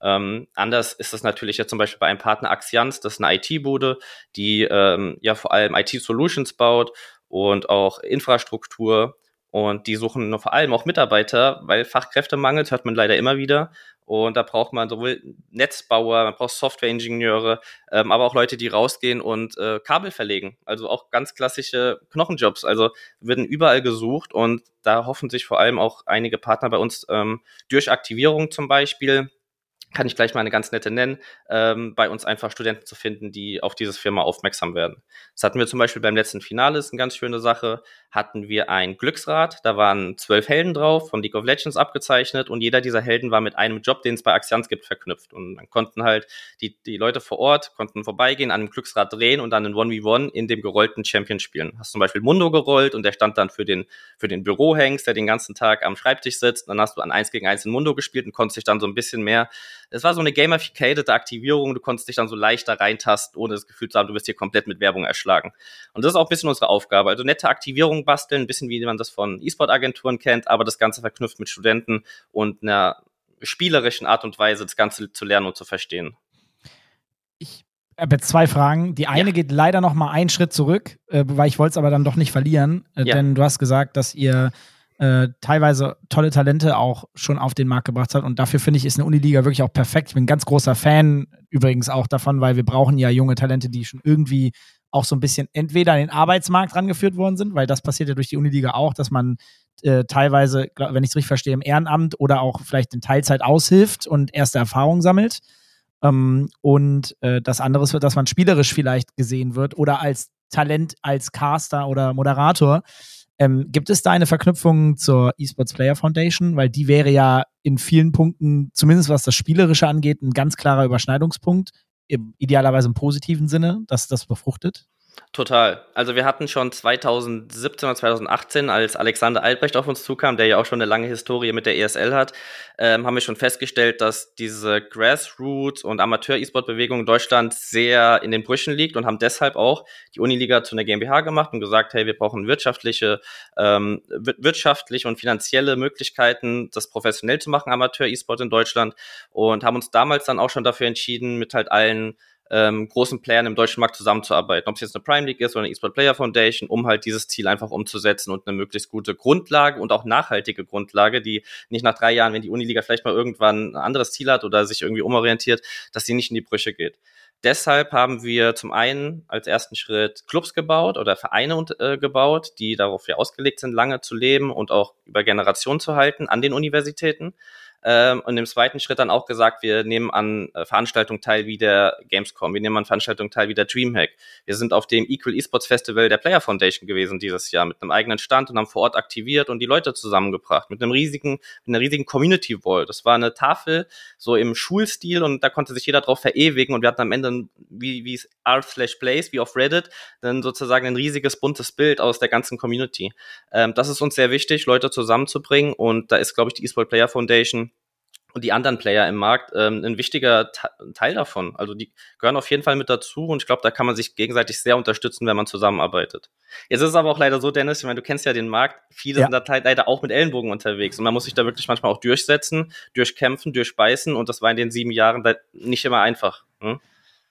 Ähm, anders ist es natürlich jetzt zum Beispiel bei einem Partner Axians, das ist eine IT-Bude, die ähm, ja vor allem IT-Solutions baut und auch Infrastruktur und die suchen vor allem auch Mitarbeiter, weil Fachkräftemangel hört man leider immer wieder. Und da braucht man sowohl Netzbauer, man braucht Softwareingenieure, ähm, aber auch Leute, die rausgehen und äh, Kabel verlegen. Also auch ganz klassische Knochenjobs. Also werden überall gesucht und da hoffen sich vor allem auch einige Partner bei uns ähm, durch Aktivierung zum Beispiel kann ich gleich mal eine ganz nette nennen, ähm, bei uns einfach Studenten zu finden, die auf dieses Firma aufmerksam werden. Das hatten wir zum Beispiel beim letzten Finale, ist eine ganz schöne Sache, hatten wir ein Glücksrad, da waren zwölf Helden drauf, von League of Legends abgezeichnet und jeder dieser Helden war mit einem Job, den es bei Axians gibt, verknüpft. Und dann konnten halt die, die Leute vor Ort, konnten vorbeigehen, an dem Glücksrad drehen und dann in 1v1 in dem gerollten Champion spielen. Hast zum Beispiel Mundo gerollt und der stand dann für den, für den Bürohengst, der den ganzen Tag am Schreibtisch sitzt. Dann hast du an 1 gegen 1 in Mundo gespielt und konntest dich dann so ein bisschen mehr es war so eine gamificated Aktivierung, du konntest dich dann so leichter reintasten, ohne das Gefühl zu haben, du wirst hier komplett mit Werbung erschlagen. Und das ist auch ein bisschen unsere Aufgabe. Also nette Aktivierung basteln, ein bisschen wie man das von E-Sport-Agenturen kennt, aber das Ganze verknüpft mit Studenten und einer spielerischen Art und Weise, das Ganze zu lernen und zu verstehen. Ich habe jetzt zwei Fragen. Die eine ja. geht leider noch mal einen Schritt zurück, äh, weil ich wollte es aber dann doch nicht verlieren. Äh, ja. Denn du hast gesagt, dass ihr äh, teilweise tolle Talente auch schon auf den Markt gebracht hat. Und dafür finde ich, ist eine Uniliga wirklich auch perfekt. Ich bin ein ganz großer Fan übrigens auch davon, weil wir brauchen ja junge Talente, die schon irgendwie auch so ein bisschen entweder an den Arbeitsmarkt rangeführt worden sind, weil das passiert ja durch die Uniliga auch, dass man äh, teilweise, wenn ich es richtig verstehe, im Ehrenamt oder auch vielleicht in Teilzeit aushilft und erste Erfahrungen sammelt. Ähm, und äh, das andere ist, dass man spielerisch vielleicht gesehen wird oder als Talent, als Caster oder Moderator. Ähm, gibt es da eine Verknüpfung zur Esports Player Foundation? Weil die wäre ja in vielen Punkten, zumindest was das Spielerische angeht, ein ganz klarer Überschneidungspunkt. idealerweise im positiven Sinne, dass das befruchtet? Total. Also wir hatten schon 2017 oder 2018, als Alexander Albrecht auf uns zukam, der ja auch schon eine lange Historie mit der ESL hat, ähm, haben wir schon festgestellt, dass diese Grassroots- und Amateur-E-Sport-Bewegung in Deutschland sehr in den Brüchen liegt und haben deshalb auch die Uniliga zu einer GmbH gemacht und gesagt, hey, wir brauchen wirtschaftliche, ähm, wirtschaftliche und finanzielle Möglichkeiten, das professionell zu machen, Amateur-E-Sport in Deutschland und haben uns damals dann auch schon dafür entschieden, mit halt allen ähm, großen Playern im deutschen Markt zusammenzuarbeiten. Ob es jetzt eine Prime League ist oder eine eSport Player Foundation, um halt dieses Ziel einfach umzusetzen und eine möglichst gute Grundlage und auch nachhaltige Grundlage, die nicht nach drei Jahren, wenn die Uniliga vielleicht mal irgendwann ein anderes Ziel hat oder sich irgendwie umorientiert, dass die nicht in die Brüche geht. Deshalb haben wir zum einen als ersten Schritt Clubs gebaut oder Vereine äh, gebaut, die darauf ja ausgelegt sind, lange zu leben und auch über Generationen zu halten an den Universitäten. Ähm, und im zweiten Schritt dann auch gesagt, wir nehmen an äh, Veranstaltungen teil wie der Gamescom, wir nehmen an Veranstaltungen teil wie der Dreamhack. Wir sind auf dem Equal Esports Festival der Player Foundation gewesen dieses Jahr mit einem eigenen Stand und haben vor Ort aktiviert und die Leute zusammengebracht mit einem riesigen, mit einer riesigen Community Wall. Das war eine Tafel so im Schulstil und da konnte sich jeder drauf verewigen und wir hatten am Ende, wie, wie es r slash plays, wie auf Reddit, dann sozusagen ein riesiges buntes Bild aus der ganzen Community. Ähm, das ist uns sehr wichtig, Leute zusammenzubringen und da ist, glaube ich, die eSport Player Foundation und die anderen Player im Markt ähm, ein wichtiger Teil davon. Also die gehören auf jeden Fall mit dazu und ich glaube, da kann man sich gegenseitig sehr unterstützen, wenn man zusammenarbeitet. Jetzt ist es aber auch leider so, Dennis, ich meine, du kennst ja den Markt, viele ja. sind da leider auch mit Ellenbogen unterwegs und man muss sich da wirklich manchmal auch durchsetzen, durchkämpfen, durchbeißen und das war in den sieben Jahren nicht immer einfach. Hm?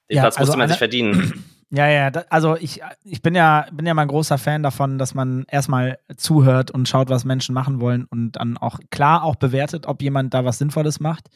Den ja, Platz also musste man sich verdienen. Ja, ja, da, also ich, ich bin ja, bin ja mal ein großer Fan davon, dass man erstmal zuhört und schaut, was Menschen machen wollen und dann auch klar auch bewertet, ob jemand da was Sinnvolles macht.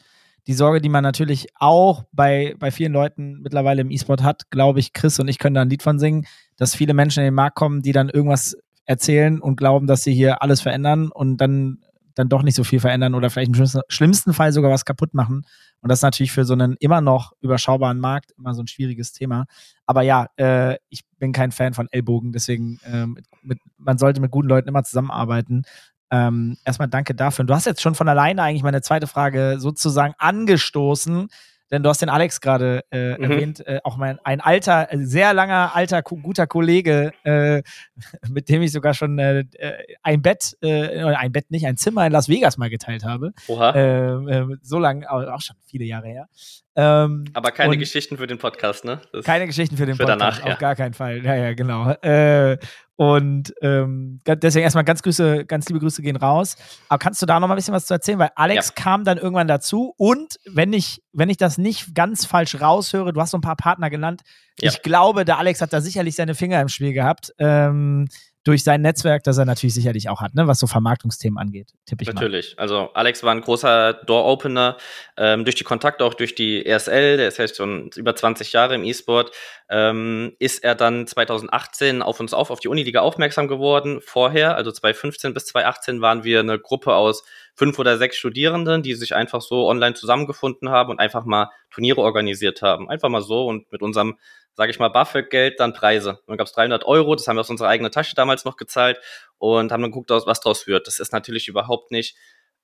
Die Sorge, die man natürlich auch bei, bei vielen Leuten mittlerweile im E-Sport hat, glaube ich, Chris und ich können da ein Lied von singen, dass viele Menschen in den Markt kommen, die dann irgendwas erzählen und glauben, dass sie hier alles verändern und dann dann doch nicht so viel verändern oder vielleicht im schlimmsten Fall sogar was kaputt machen. Und das ist natürlich für so einen immer noch überschaubaren Markt immer so ein schwieriges Thema. Aber ja, äh, ich bin kein Fan von Ellbogen, deswegen äh, mit, mit, man sollte mit guten Leuten immer zusammenarbeiten. Ähm, erstmal danke dafür. Und du hast jetzt schon von alleine eigentlich meine zweite Frage sozusagen angestoßen denn du hast den Alex gerade äh, mhm. erwähnt, äh, auch mein ein alter, sehr langer, alter, guter Kollege, äh, [laughs] mit dem ich sogar schon äh, äh, ein Bett, äh, ein Bett nicht, ein Zimmer in Las Vegas mal geteilt habe. Oha. Äh, so lange, auch schon viele Jahre her. Ähm, Aber keine Geschichten für den Podcast, ne? Das keine Geschichten für den für Podcast, danach, ja. auf gar keinen Fall. Ja, ja, genau. Äh, und ähm, deswegen erstmal ganz Grüße, ganz liebe Grüße gehen raus. Aber kannst du da noch mal ein bisschen was zu erzählen? Weil Alex ja. kam dann irgendwann dazu und wenn ich, wenn ich das nicht ganz falsch raushöre, du hast so ein paar Partner genannt. Ja. Ich glaube, der Alex hat da sicherlich seine Finger im Spiel gehabt. Ähm, durch sein Netzwerk, das er natürlich sicherlich auch hat, ne, was so Vermarktungsthemen angeht, tippe ich Natürlich. Mal. Also Alex war ein großer Door-Opener ähm, durch die Kontakte, auch durch die ESL, der ist ja schon über 20 Jahre im E-Sport, ähm, ist er dann 2018 auf uns auf, auf die Uniliga aufmerksam geworden. Vorher, also 2015 bis 2018, waren wir eine Gruppe aus fünf oder sechs Studierenden, die sich einfach so online zusammengefunden haben und einfach mal Turniere organisiert haben. Einfach mal so und mit unserem sage ich mal, BAföG-Geld, dann Preise. Dann gab es 300 Euro, das haben wir aus unserer eigenen Tasche damals noch gezahlt und haben dann geguckt, was draus wird. Das ist natürlich überhaupt nicht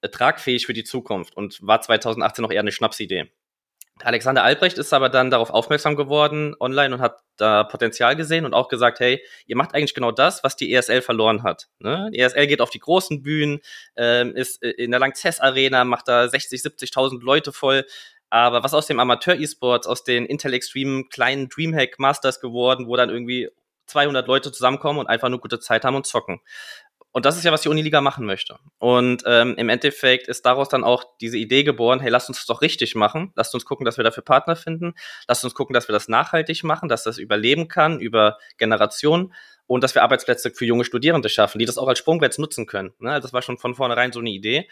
äh, tragfähig für die Zukunft und war 2018 noch eher eine Schnapsidee. Alexander Albrecht ist aber dann darauf aufmerksam geworden online und hat da Potenzial gesehen und auch gesagt, hey, ihr macht eigentlich genau das, was die ESL verloren hat. Ne? Die ESL geht auf die großen Bühnen, ähm, ist äh, in der Langzess Arena, macht da 60, 70.000 Leute voll. Aber was aus dem Amateur-E-Sports, aus den Intel Extreme kleinen Dreamhack Masters geworden, wo dann irgendwie 200 Leute zusammenkommen und einfach nur gute Zeit haben und zocken. Und das ist ja, was die Uniliga machen möchte. Und ähm, im Endeffekt ist daraus dann auch diese Idee geboren, hey, lasst uns das doch richtig machen. Lasst uns gucken, dass wir dafür Partner finden. Lasst uns gucken, dass wir das nachhaltig machen, dass das überleben kann über Generationen und dass wir Arbeitsplätze für junge Studierende schaffen, die das auch als Sprungbrett nutzen können. Ne? Also das war schon von vornherein so eine Idee.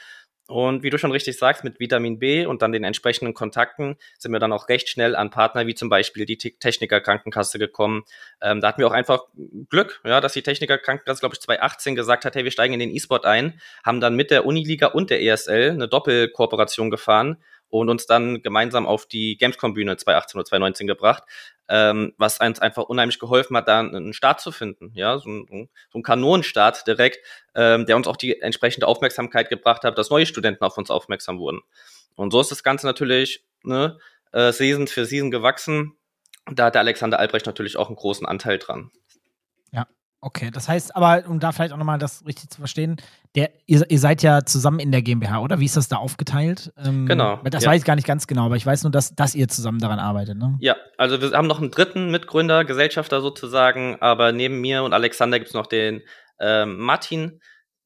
Und wie du schon richtig sagst, mit Vitamin B und dann den entsprechenden Kontakten sind wir dann auch recht schnell an Partner wie zum Beispiel die Techniker Krankenkasse gekommen. Ähm, da hatten wir auch einfach Glück, ja, dass die Techniker Krankenkasse, glaube ich, 2018 gesagt hat, hey, wir steigen in den E-Sport ein, haben dann mit der Uniliga und der ESL eine Doppelkooperation gefahren und uns dann gemeinsam auf die Gamescom-Bühne 2018 oder 2019 gebracht, ähm, was uns einfach unheimlich geholfen hat, da einen Start zu finden, ja, so ein, so ein Kanonenstart direkt, ähm, der uns auch die entsprechende Aufmerksamkeit gebracht hat, dass neue Studenten auf uns aufmerksam wurden. Und so ist das Ganze natürlich ne, äh, Season für Season gewachsen Da hat der Alexander Albrecht natürlich auch einen großen Anteil dran. Okay, das heißt aber, um da vielleicht auch nochmal das richtig zu verstehen, der, ihr, ihr seid ja zusammen in der GmbH, oder? Wie ist das da aufgeteilt? Ähm, Genau, Das ja. weiß ich gar nicht ganz genau, aber ich weiß nur, dass, dass ihr zusammen daran arbeitet, ne? Ja, also wir haben noch einen dritten Mitgründer, Gesellschafter sozusagen, aber neben mir und Alexander gibt es noch den ähm, Martin,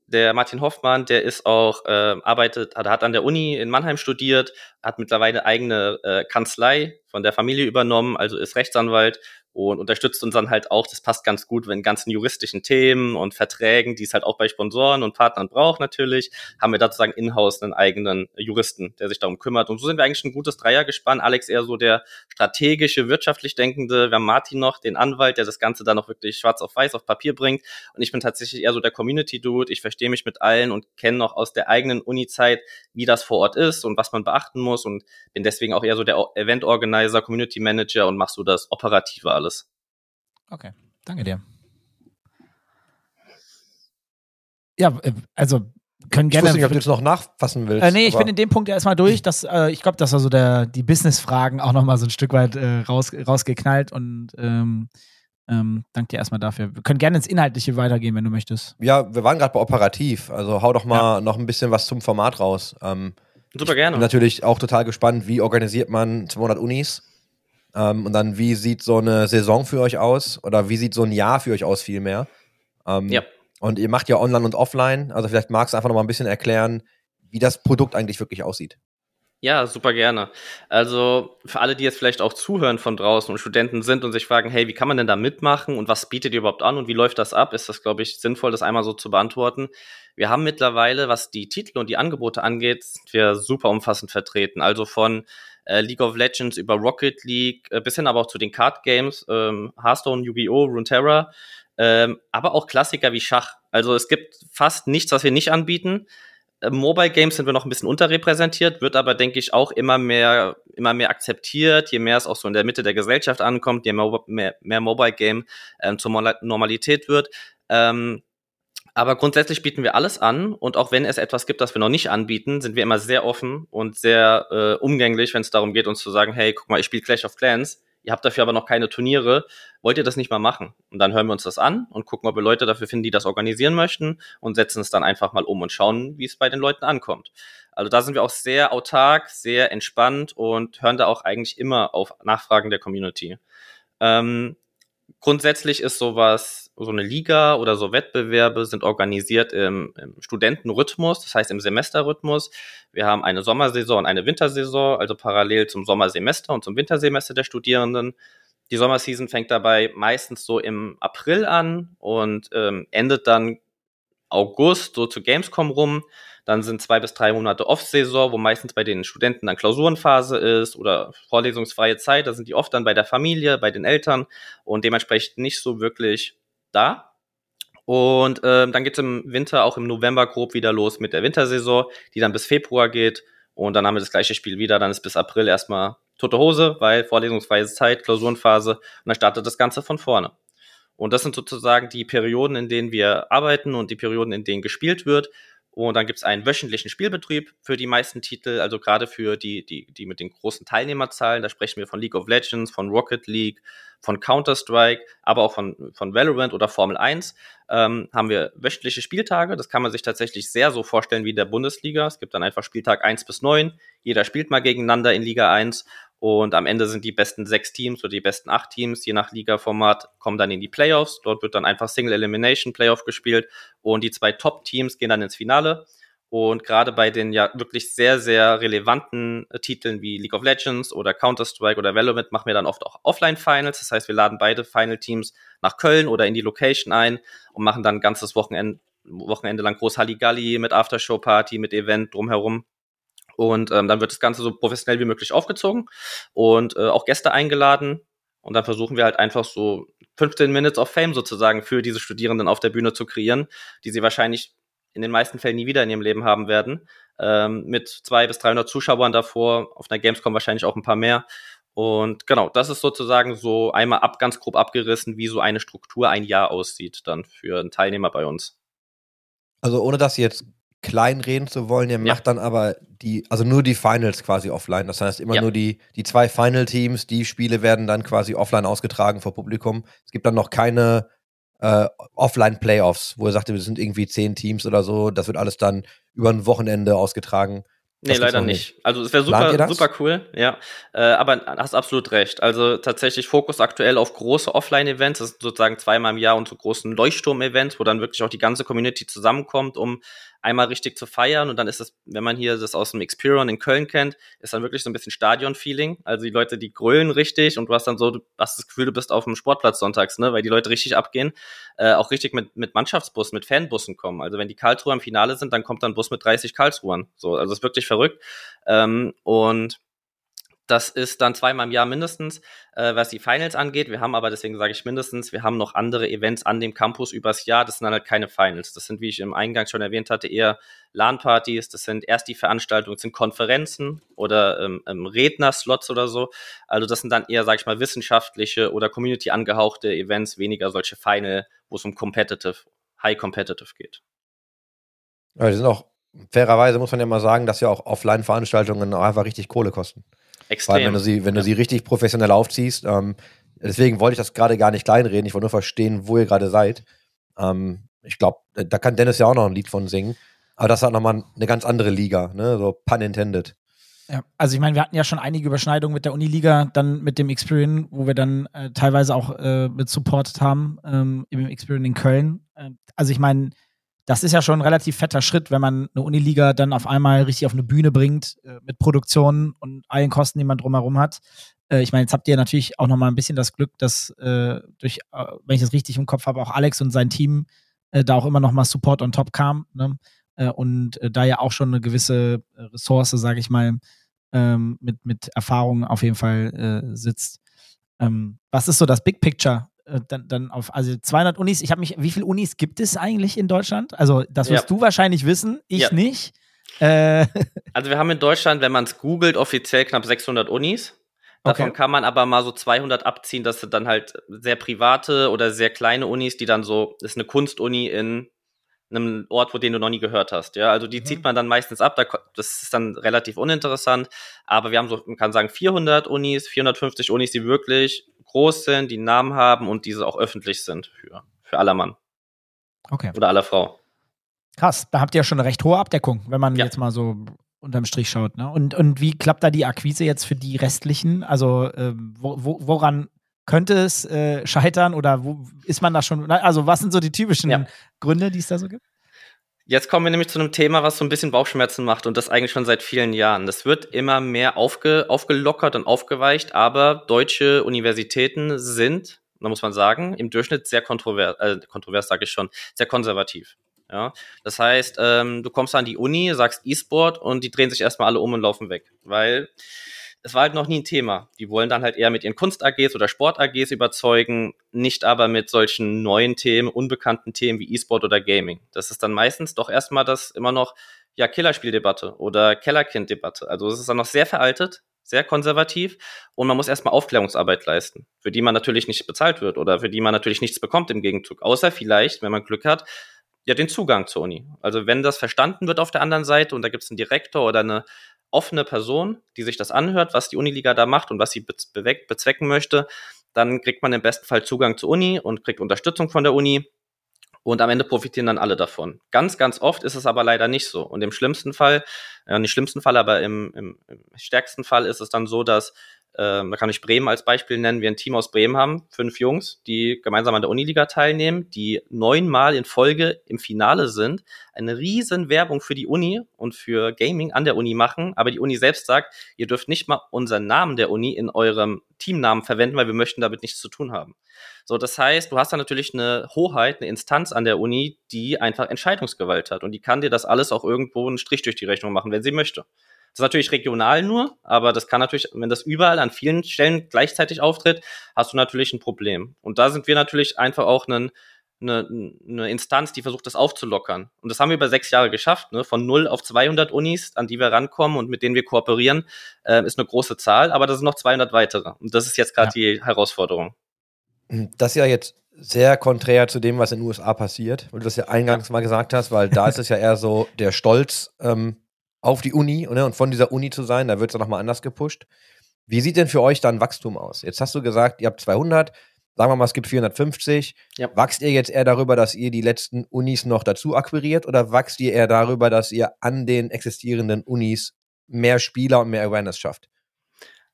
der Martin Hoffmann, der ist auch, äh, arbeitet, hat, hat an der Uni in Mannheim studiert, hat mittlerweile eigene äh, Kanzlei von der Familie übernommen, also ist Rechtsanwalt und unterstützt uns dann halt auch, das passt ganz gut, wenn ganzen juristischen Themen und Verträgen, die es halt auch bei Sponsoren und Partnern braucht natürlich, haben wir da sozusagen in-house einen eigenen Juristen, der sich darum kümmert. Und so sind wir eigentlich ein gutes Dreiergespann. Alex eher so der strategische, wirtschaftlich denkende. Wir haben Martin noch, den Anwalt, der das Ganze dann noch wirklich schwarz auf weiß auf Papier bringt. Und ich bin tatsächlich eher so der Community-Dude. Ich verstehe mich mit allen und kenne noch aus der eigenen Uni-Zeit, wie das vor Ort ist und was man beachten muss. Und bin deswegen auch eher so der Event-Organizer, Community-Manager und mach so das Operative alles. Okay, danke dir. Ja, äh, also können Ich gerne. wusste nicht, ob du jetzt noch nachfassen willst. Äh, nee, ich bin in dem Punkt ja erstmal durch. Dass, äh, ich glaube, dass also der, die Business-Fragen auch nochmal so ein Stück weit äh, raus, rausgeknallt und ähm, ähm, danke dir erstmal dafür. Wir können gerne ins Inhaltliche weitergehen, wenn du möchtest. Ja, wir waren gerade bei operativ. Also hau doch mal noch ein bisschen was zum Format raus. Ähm, Super gerne. bin natürlich auch total gespannt, wie organisiert man 200 Unis? Ähm, und dann, wie sieht so eine Saison für euch aus? Oder wie sieht so ein Jahr für euch aus, vielmehr? Ähm, Ja. Und ihr macht ja online und offline. Also vielleicht magst du einfach noch mal ein bisschen erklären, wie das Produkt eigentlich wirklich aussieht. Ja, super gerne. Also für alle, die jetzt vielleicht auch zuhören von draußen und Studenten sind und sich fragen, hey, wie kann man denn da mitmachen und was bietet ihr überhaupt an und wie läuft das ab, ist das, glaube ich, sinnvoll, das einmal so zu beantworten. Wir haben mittlerweile, was die Titel und die Angebote angeht, sind wir super umfassend vertreten. Also von äh, League of Legends über Rocket League äh, bis hin aber auch zu den Card Games, ähm, Hearthstone, Yu-Gi-Oh!, Runeterra, ähm, aber auch Klassiker wie Schach. Also es gibt fast nichts, was wir nicht anbieten. Äh, Mobile Games sind wir noch ein bisschen unterrepräsentiert, wird aber, denke ich, auch immer mehr, immer mehr akzeptiert, je mehr es auch so in der Mitte der Gesellschaft ankommt, je mehr, mehr, mehr Mobile Game ähm, zur Normalität wird. Ähm, aber grundsätzlich bieten wir alles an und auch wenn es etwas gibt, das wir noch nicht anbieten, sind wir immer sehr offen und sehr äh, umgänglich, wenn es darum geht, uns zu sagen, hey, guck mal, ich spiele Clash of Clans, ihr habt dafür aber noch keine Turniere, wollt ihr das nicht mal machen? Und dann hören wir uns das an und gucken, ob wir Leute dafür finden, die das organisieren möchten und setzen es dann einfach mal um und schauen, wie es bei den Leuten ankommt. Also da sind wir auch sehr autark, sehr entspannt und hören da auch eigentlich immer auf Nachfragen der Community. Ähm, grundsätzlich ist sowas, so eine Liga oder so Wettbewerbe sind organisiert im, im Studentenrhythmus, das heißt im Semesterrhythmus. Wir haben eine Sommersaison und eine Wintersaison, also parallel zum Sommersemester und zum Wintersemester der Studierenden. Die Sommerseason fängt dabei meistens so im April an und ähm, endet dann August so zu Gamescom rum. Dann sind zwei bis drei Monate Off-Saison, wo meistens bei den Studenten dann Klausurenphase ist oder vorlesungsfreie Zeit. Da sind die oft dann bei der Familie, bei den Eltern und dementsprechend nicht so wirklich da. Und ähm, dann geht's im Winter, auch im November grob wieder los mit der Wintersaison, die dann bis Februar geht. Und dann haben wir das gleiche Spiel wieder. Dann ist bis April erstmal tote Hose, weil vorlesungsfreie Zeit, Klausurenphase und dann startet das Ganze von vorne. Und das sind sozusagen die Perioden, in denen wir arbeiten und die Perioden, in denen gespielt wird. Und dann gibt es einen wöchentlichen Spielbetrieb für die meisten Titel, also gerade für die, die, die mit den großen Teilnehmerzahlen. Da sprechen wir von League of Legends, von Rocket League, von Counter-Strike, aber auch von, von Valorant oder Formel 1. Ähm, haben wir wöchentliche Spieltage. Das kann man sich tatsächlich sehr so vorstellen wie in der Bundesliga. Es gibt dann einfach Spieltag 1 bis 9. Jeder spielt mal gegeneinander in Liga 1 und am Ende sind die besten sechs Teams oder die besten acht Teams, je nach Liga-Format, kommen dann in die Playoffs. Dort wird dann einfach Single Elimination Playoff gespielt und die zwei Top-Teams gehen dann ins Finale. Und gerade bei den ja wirklich sehr, sehr relevanten äh, Titeln wie League of Legends oder Counter-Strike oder Valorant machen wir dann oft auch Offline-Finals. Das heißt, wir laden beide Final-Teams nach Köln oder in die Location ein und machen dann ein ganzes Wochenende, Wochenende lang groß Halligalli mit Aftershow-Party, mit Event drumherum. Und ähm, dann wird das Ganze so professionell wie möglich aufgezogen und äh, auch Gäste eingeladen. Und dann versuchen wir halt einfach so 15 Minutes of Fame sozusagen für diese Studierenden auf der Bühne zu kreieren, die sie wahrscheinlich in den meisten Fällen nie wieder in ihrem Leben haben werden. Ähm, mit zwei bis 300 Zuschauern davor, auf einer Gamescom wahrscheinlich auch ein paar mehr. Und genau, das ist sozusagen so einmal ab, ganz grob abgerissen, wie so eine Struktur ein Jahr aussieht dann für einen Teilnehmer bei uns. Also ohne das jetzt kleinreden zu wollen. Ihr Ja. macht dann aber die, also nur die Finals quasi offline. Das heißt immer Ja. nur die, die zwei Final-Teams, die Spiele werden dann quasi offline ausgetragen vor Publikum. Es gibt dann noch keine äh, Offline-Playoffs, wo ihr sagt, wir sind irgendwie zehn Teams oder so. Das wird alles dann über ein Wochenende ausgetragen. Nee, Das gibt's leider noch nicht. Also es wäre super, super cool, ja. Äh, aber hast absolut recht. Also tatsächlich Fokus aktuell auf große Offline-Events, das sind sozusagen zweimal im Jahr unsere großen Leuchtturm-Events, wo dann wirklich auch die ganze Community zusammenkommt, um einmal richtig zu feiern. Und dann ist es, wenn man hier das aus dem Experion in Köln kennt, ist dann wirklich so ein bisschen Stadion-Feeling. Also die Leute, die grölen richtig und du hast dann so, du hast das Gefühl, du bist auf dem Sportplatz sonntags, ne, weil die Leute richtig abgehen. Äh, auch richtig mit, mit Mannschaftsbussen, mit Fanbussen kommen. Also wenn die Karlsruher im Finale sind, dann kommt dann ein Bus mit 30 Karlsruhern. So, also ist wirklich verrückt. Ähm, und das ist dann zweimal im Jahr mindestens, äh, was die Finals angeht. Wir haben aber, deswegen sage ich mindestens, wir haben noch andere Events an dem Campus übers Jahr. Das sind dann halt keine Finals. Das sind, wie ich im Eingang schon erwähnt hatte, eher LAN-Partys. Das sind erst die Veranstaltungen, das sind Konferenzen oder ähm, ähm, Redner-Slots oder so. Also das sind dann eher, sage ich mal, wissenschaftliche oder Community angehauchte Events, weniger solche Final, wo es um Competitive, High Competitive geht. Ja, die sind auch, fairerweise muss man ja mal sagen, dass ja auch Offline-Veranstaltungen einfach richtig Kohle kosten. Vor allem, wenn Extrem. du sie, wenn du sie richtig professionell aufziehst. Ähm, deswegen wollte ich das gerade gar nicht kleinreden. Ich wollte nur verstehen, wo ihr gerade seid. Ähm, ich glaube, da kann Dennis ja auch noch ein Lied von singen. Aber das hat nochmal eine ganz andere Liga, ne? So pun intended. Ja, also ich meine, wir hatten ja schon einige Überschneidungen mit der Uniliga, dann mit dem Experian, wo wir dann äh, teilweise auch äh, mit supportet haben, ähm, im Experian in Köln. Äh, also ich meine, das ist ja schon ein relativ fetter Schritt, wenn man eine Uniliga dann auf einmal richtig auf eine Bühne bringt, äh, mit Produktionen und allen Kosten, die man drumherum hat. Äh, ich meine, jetzt habt ihr natürlich auch noch mal ein bisschen das Glück, dass äh, durch, äh, wenn ich das richtig im Kopf habe, auch Alex und sein Team äh, da auch immer noch mal Support on top kam. Ne? Äh, und da ja auch schon eine gewisse Ressource, sage ich mal, ähm, mit, mit Erfahrung auf jeden Fall sitzt. Ähm, was ist so das Big Picture? Äh, dann, dann auf, also 200 Unis, ich habe mich, wie viele Unis gibt es eigentlich in Deutschland? Also, das wirst Ja. du wahrscheinlich wissen, ich Ja. nicht. Äh, [laughs] Also wir haben in Deutschland, wenn man es googelt, offiziell knapp 600 Unis. Davon Okay. kann man aber mal so 200 abziehen. Das sind dann halt sehr private oder sehr kleine Unis, die dann so, das ist eine Kunstuni in einem Ort, wo den du noch nie gehört hast. Ja, also die Mhm. zieht man dann meistens ab. Da, das ist dann relativ uninteressant. Aber wir haben so, man kann sagen 400 Unis, 450 Unis, die wirklich groß sind, die einen Namen haben und diese auch öffentlich sind für, für aller Mann okay. oder aller Frau. Krass, da habt ihr ja schon eine recht hohe Abdeckung, wenn man Ja. jetzt mal so unterm Strich schaut. Ne? Und, und wie klappt da die Akquise jetzt für die restlichen? Also ähm, wo, wo, woran könnte es äh, scheitern oder wo ist man da schon? Also was sind so die typischen Ja. Gründe, die es da so gibt? Jetzt kommen wir nämlich zu einem Thema, was so ein bisschen Bauchschmerzen macht und das eigentlich schon seit vielen Jahren. Das wird immer mehr aufge, aufgelockert und aufgeweicht, aber deutsche Universitäten sind, da muss man sagen, im Durchschnitt sehr kontrovers, äh, kontrovers sage ich schon, sehr konservativ. Ja, das heißt, ähm, du kommst an die Uni, sagst E-Sport und die drehen sich erstmal alle um und laufen weg, weil es war halt noch nie ein Thema. Die wollen dann halt eher mit ihren Kunst-AGs oder Sport-AGs überzeugen, nicht aber mit solchen neuen Themen, unbekannten Themen wie E-Sport oder Gaming. Das ist dann meistens doch erstmal das immer noch, ja, Killerspieldebatte oder Kellerkind-Debatte. Also es ist dann noch sehr veraltet, sehr konservativ und man muss erstmal Aufklärungsarbeit leisten, für die man natürlich nicht bezahlt wird oder für die man natürlich nichts bekommt im Gegenzug, außer vielleicht, wenn man Glück hat, ja, den Zugang zur Uni. Also wenn das verstanden wird auf der anderen Seite und da gibt es einen Direktor oder eine offene Person, die sich das anhört, was die Uniliga da macht und was sie bezwecken möchte, dann kriegt man im besten Fall Zugang zur Uni und kriegt Unterstützung von der Uni. Und am Ende profitieren dann alle davon. Ganz, ganz oft ist es aber leider nicht so. Und im schlimmsten Fall, ja, nicht schlimmsten Fall, aber im, im, im stärksten Fall ist es dann so, dass, äh, da kann ich Bremen als Beispiel nennen, wir ein Team aus Bremen haben, fünf Jungs, die gemeinsam an der Uniliga teilnehmen, die neunmal in Folge im Finale sind, eine riesen Werbung für die Uni und für Gaming an der Uni machen, aber die Uni selbst sagt, ihr dürft nicht mal unseren Namen der Uni in eurem Teamnamen verwenden, weil wir möchten damit nichts zu tun haben. So, das heißt, du hast da natürlich eine Hoheit, eine Instanz an der Uni, die einfach Entscheidungsgewalt hat und die kann dir das alles auch irgendwo einen Strich durch die Rechnung machen, wenn sie möchte. Das ist natürlich regional nur, aber das kann natürlich, wenn das überall an vielen Stellen gleichzeitig auftritt, hast du natürlich ein Problem. Und da sind wir natürlich einfach auch ein, eine, eine Instanz, die versucht, das aufzulockern. Und das haben wir über sechs Jahre geschafft. Ne? Von 0 auf 200 Unis, an die wir rankommen und mit denen wir kooperieren, äh, ist eine große Zahl, aber das sind noch 200 weitere. Und das ist jetzt gerade die Herausforderung. Das ist ja jetzt sehr konträr zu dem, was in den USA passiert, weil du das ja eingangs mal gesagt hast, weil da ist es ja eher so der Stolz ähm, auf die Uni ne, und von dieser Uni zu sein, da wird es ja nochmal anders gepusht. Wie sieht denn für euch dann Wachstum aus? Jetzt hast du gesagt, ihr habt 200, sagen wir mal, es gibt 450. Ja. Wachst ihr jetzt eher darüber, dass ihr die letzten Unis noch dazu akquiriert oder wachst ihr eher darüber, dass ihr an den existierenden Unis mehr Spieler und mehr Awareness schafft?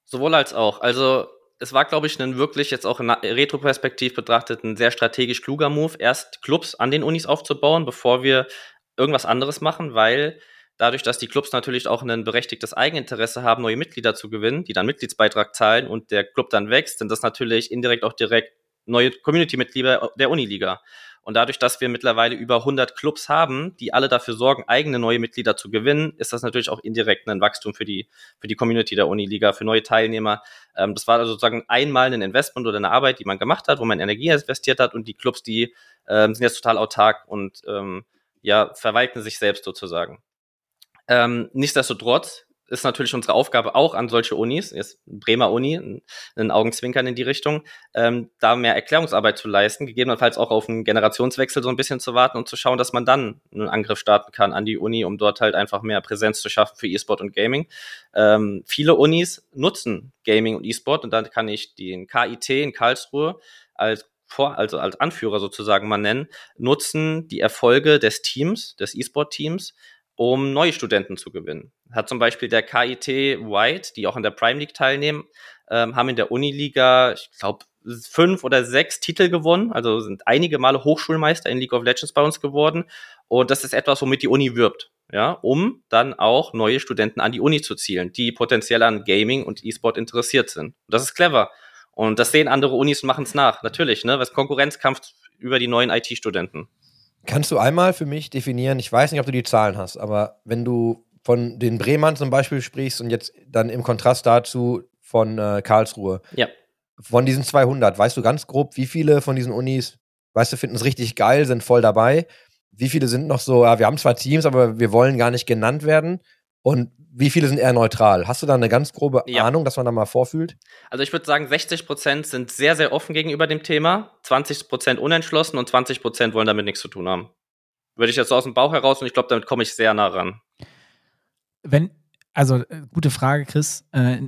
Sowohl als auch. Also es war, glaube ich, ein wirklich jetzt auch in Retroperspektiv betrachtet ein sehr strategisch kluger Move, erst Clubs an den Unis aufzubauen, bevor wir irgendwas anderes machen, weil dadurch, dass die Clubs natürlich auch ein berechtigtes Eigeninteresse haben, neue Mitglieder zu gewinnen, die dann Mitgliedsbeitrag zahlen und der Club dann wächst, sind das natürlich indirekt auch direkt neue Community-Mitglieder der Uniliga. Und dadurch, dass wir mittlerweile über 100 Clubs haben, die alle dafür sorgen, eigene neue Mitglieder zu gewinnen, ist das natürlich auch indirekt ein Wachstum für die, für die Community der Uniliga, für neue Teilnehmer. Ähm, das war also sozusagen einmal ein Investment oder eine Arbeit, die man gemacht hat, wo man Energie investiert hat und die Clubs, die ähm, sind jetzt total autark und ähm, ja, verwalten sich selbst sozusagen. Ähm, nichtsdestotrotz ist natürlich unsere Aufgabe auch an solche Unis, jetzt Bremer Uni, ein, Augenzwinkern in die Richtung, ähm, da mehr Erklärungsarbeit zu leisten, gegebenenfalls auch auf einen Generationswechsel so ein bisschen zu warten und zu schauen, dass man dann einen Angriff starten kann an die Uni, um dort halt einfach mehr Präsenz zu schaffen für E-Sport und Gaming. Ähm, viele Unis nutzen Gaming und E-Sport und dann kann ich den KIT in Karlsruhe als vor, also als Anführer sozusagen mal nennen, nutzen die Erfolge des Teams, des E-Sport-Teams, um neue Studenten zu gewinnen. Hat zum Beispiel der KIT White, die auch in der Prime League teilnehmen, ähm, haben in der Uniliga, ich glaube, fünf oder sechs Titel gewonnen, also sind einige Male Hochschulmeister in League of Legends bei uns geworden. Und das ist etwas, womit die Uni wirbt, ja, um dann auch neue Studenten an die Uni zu zielen, die potenziell an Gaming und E-Sport interessiert sind. Und das ist clever. Und das sehen andere Unis und machen es nach, natürlich, ne? Was Konkurrenzkampf über die neuen IT-Studenten. Kannst du einmal für mich definieren, ich weiß nicht, ob du die Zahlen hast, aber wenn du von den Bremern zum Beispiel sprichst und jetzt dann im Kontrast dazu von äh, Karlsruhe, Ja. von diesen 200, weißt du ganz grob, wie viele von diesen Unis, weißt du, finden es richtig geil, sind voll dabei? Wie viele sind noch so, ja, wir haben zwar Teams, aber wir wollen gar nicht genannt werden? Und wie viele sind eher neutral? Hast du da eine ganz grobe Ja. Ahnung, dass man da mal vorfühlt? Also ich würde sagen, 60 Prozent sind sehr, sehr offen gegenüber dem Thema, 20 Prozent unentschlossen und 20 Prozent wollen damit nichts zu tun haben. Würde ich jetzt so aus dem Bauch heraus und ich glaube, damit komme ich sehr nah ran. Wenn, also äh, gute Frage, Chris. Äh,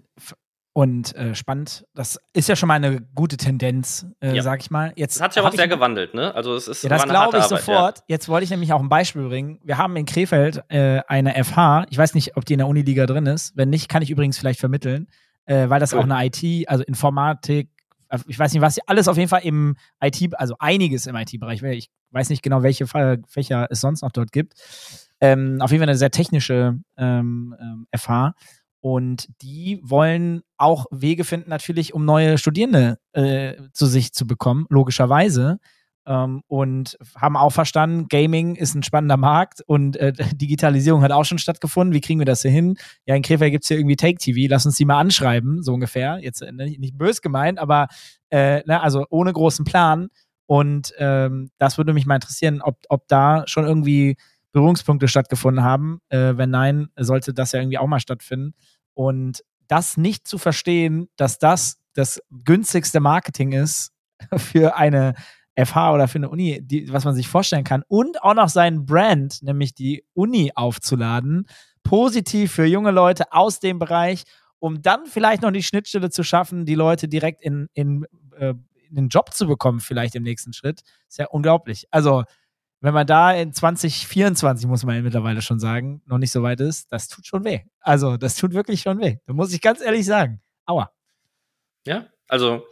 und äh, spannend. Das ist ja schon mal eine gute Tendenz, äh, Ja. sag ich mal. Jetzt Es hat sich aber auch sehr gewandelt, ne? Also es ist Ja, das glaube ich Arbeit, sofort. Jetzt wollte ich nämlich auch ein Beispiel bringen. Wir haben in Krefeld äh, eine FH. Ich weiß nicht, ob die in der Uniliga drin ist. Wenn nicht, kann ich übrigens vielleicht vermitteln, äh, weil das Cool. auch eine IT, also Informatik, äh, ich weiß nicht, was, alles auf jeden Fall im IT, also einiges im IT-Bereich. Ich weiß nicht genau, welche Fächer es sonst noch dort gibt. Ähm, auf jeden Fall eine sehr technische ähm, ähm, FH. Und die wollen auch Wege finden, natürlich, um neue Studierende äh, zu sich zu bekommen, logischerweise. Ähm, und haben auch verstanden, Gaming ist ein spannender Markt und äh, [laughs] Digitalisierung hat auch schon stattgefunden. Wie kriegen wir das hier hin? Ja, in Krefeld gibt es hier irgendwie Take TV, lass uns die mal anschreiben, so ungefähr. Jetzt äh, nicht, nicht bös gemeint, aber äh, ne, also ohne großen Plan. Und ähm, das würde mich mal interessieren, ob, ob da schon irgendwie Berührungspunkte stattgefunden haben. Äh, wenn nein, sollte das ja irgendwie auch mal stattfinden. Und das nicht zu verstehen, dass das das günstigste Marketing ist [laughs] für eine FH oder für eine Uni, die, was man sich vorstellen kann, und auch noch seinen Brand, nämlich die Uni aufzuladen, positiv für junge Leute aus dem Bereich, um dann vielleicht noch die Schnittstelle zu schaffen, die Leute direkt in, in, äh, in den Job zu bekommen, vielleicht im nächsten Schritt. Ist ja unglaublich. Also, wenn man da in 2024, muss man ja mittlerweile schon sagen, noch nicht so weit ist, das tut schon weh. Also, das tut wirklich schon weh. Da muss ich ganz ehrlich sagen. Aua. Ja, also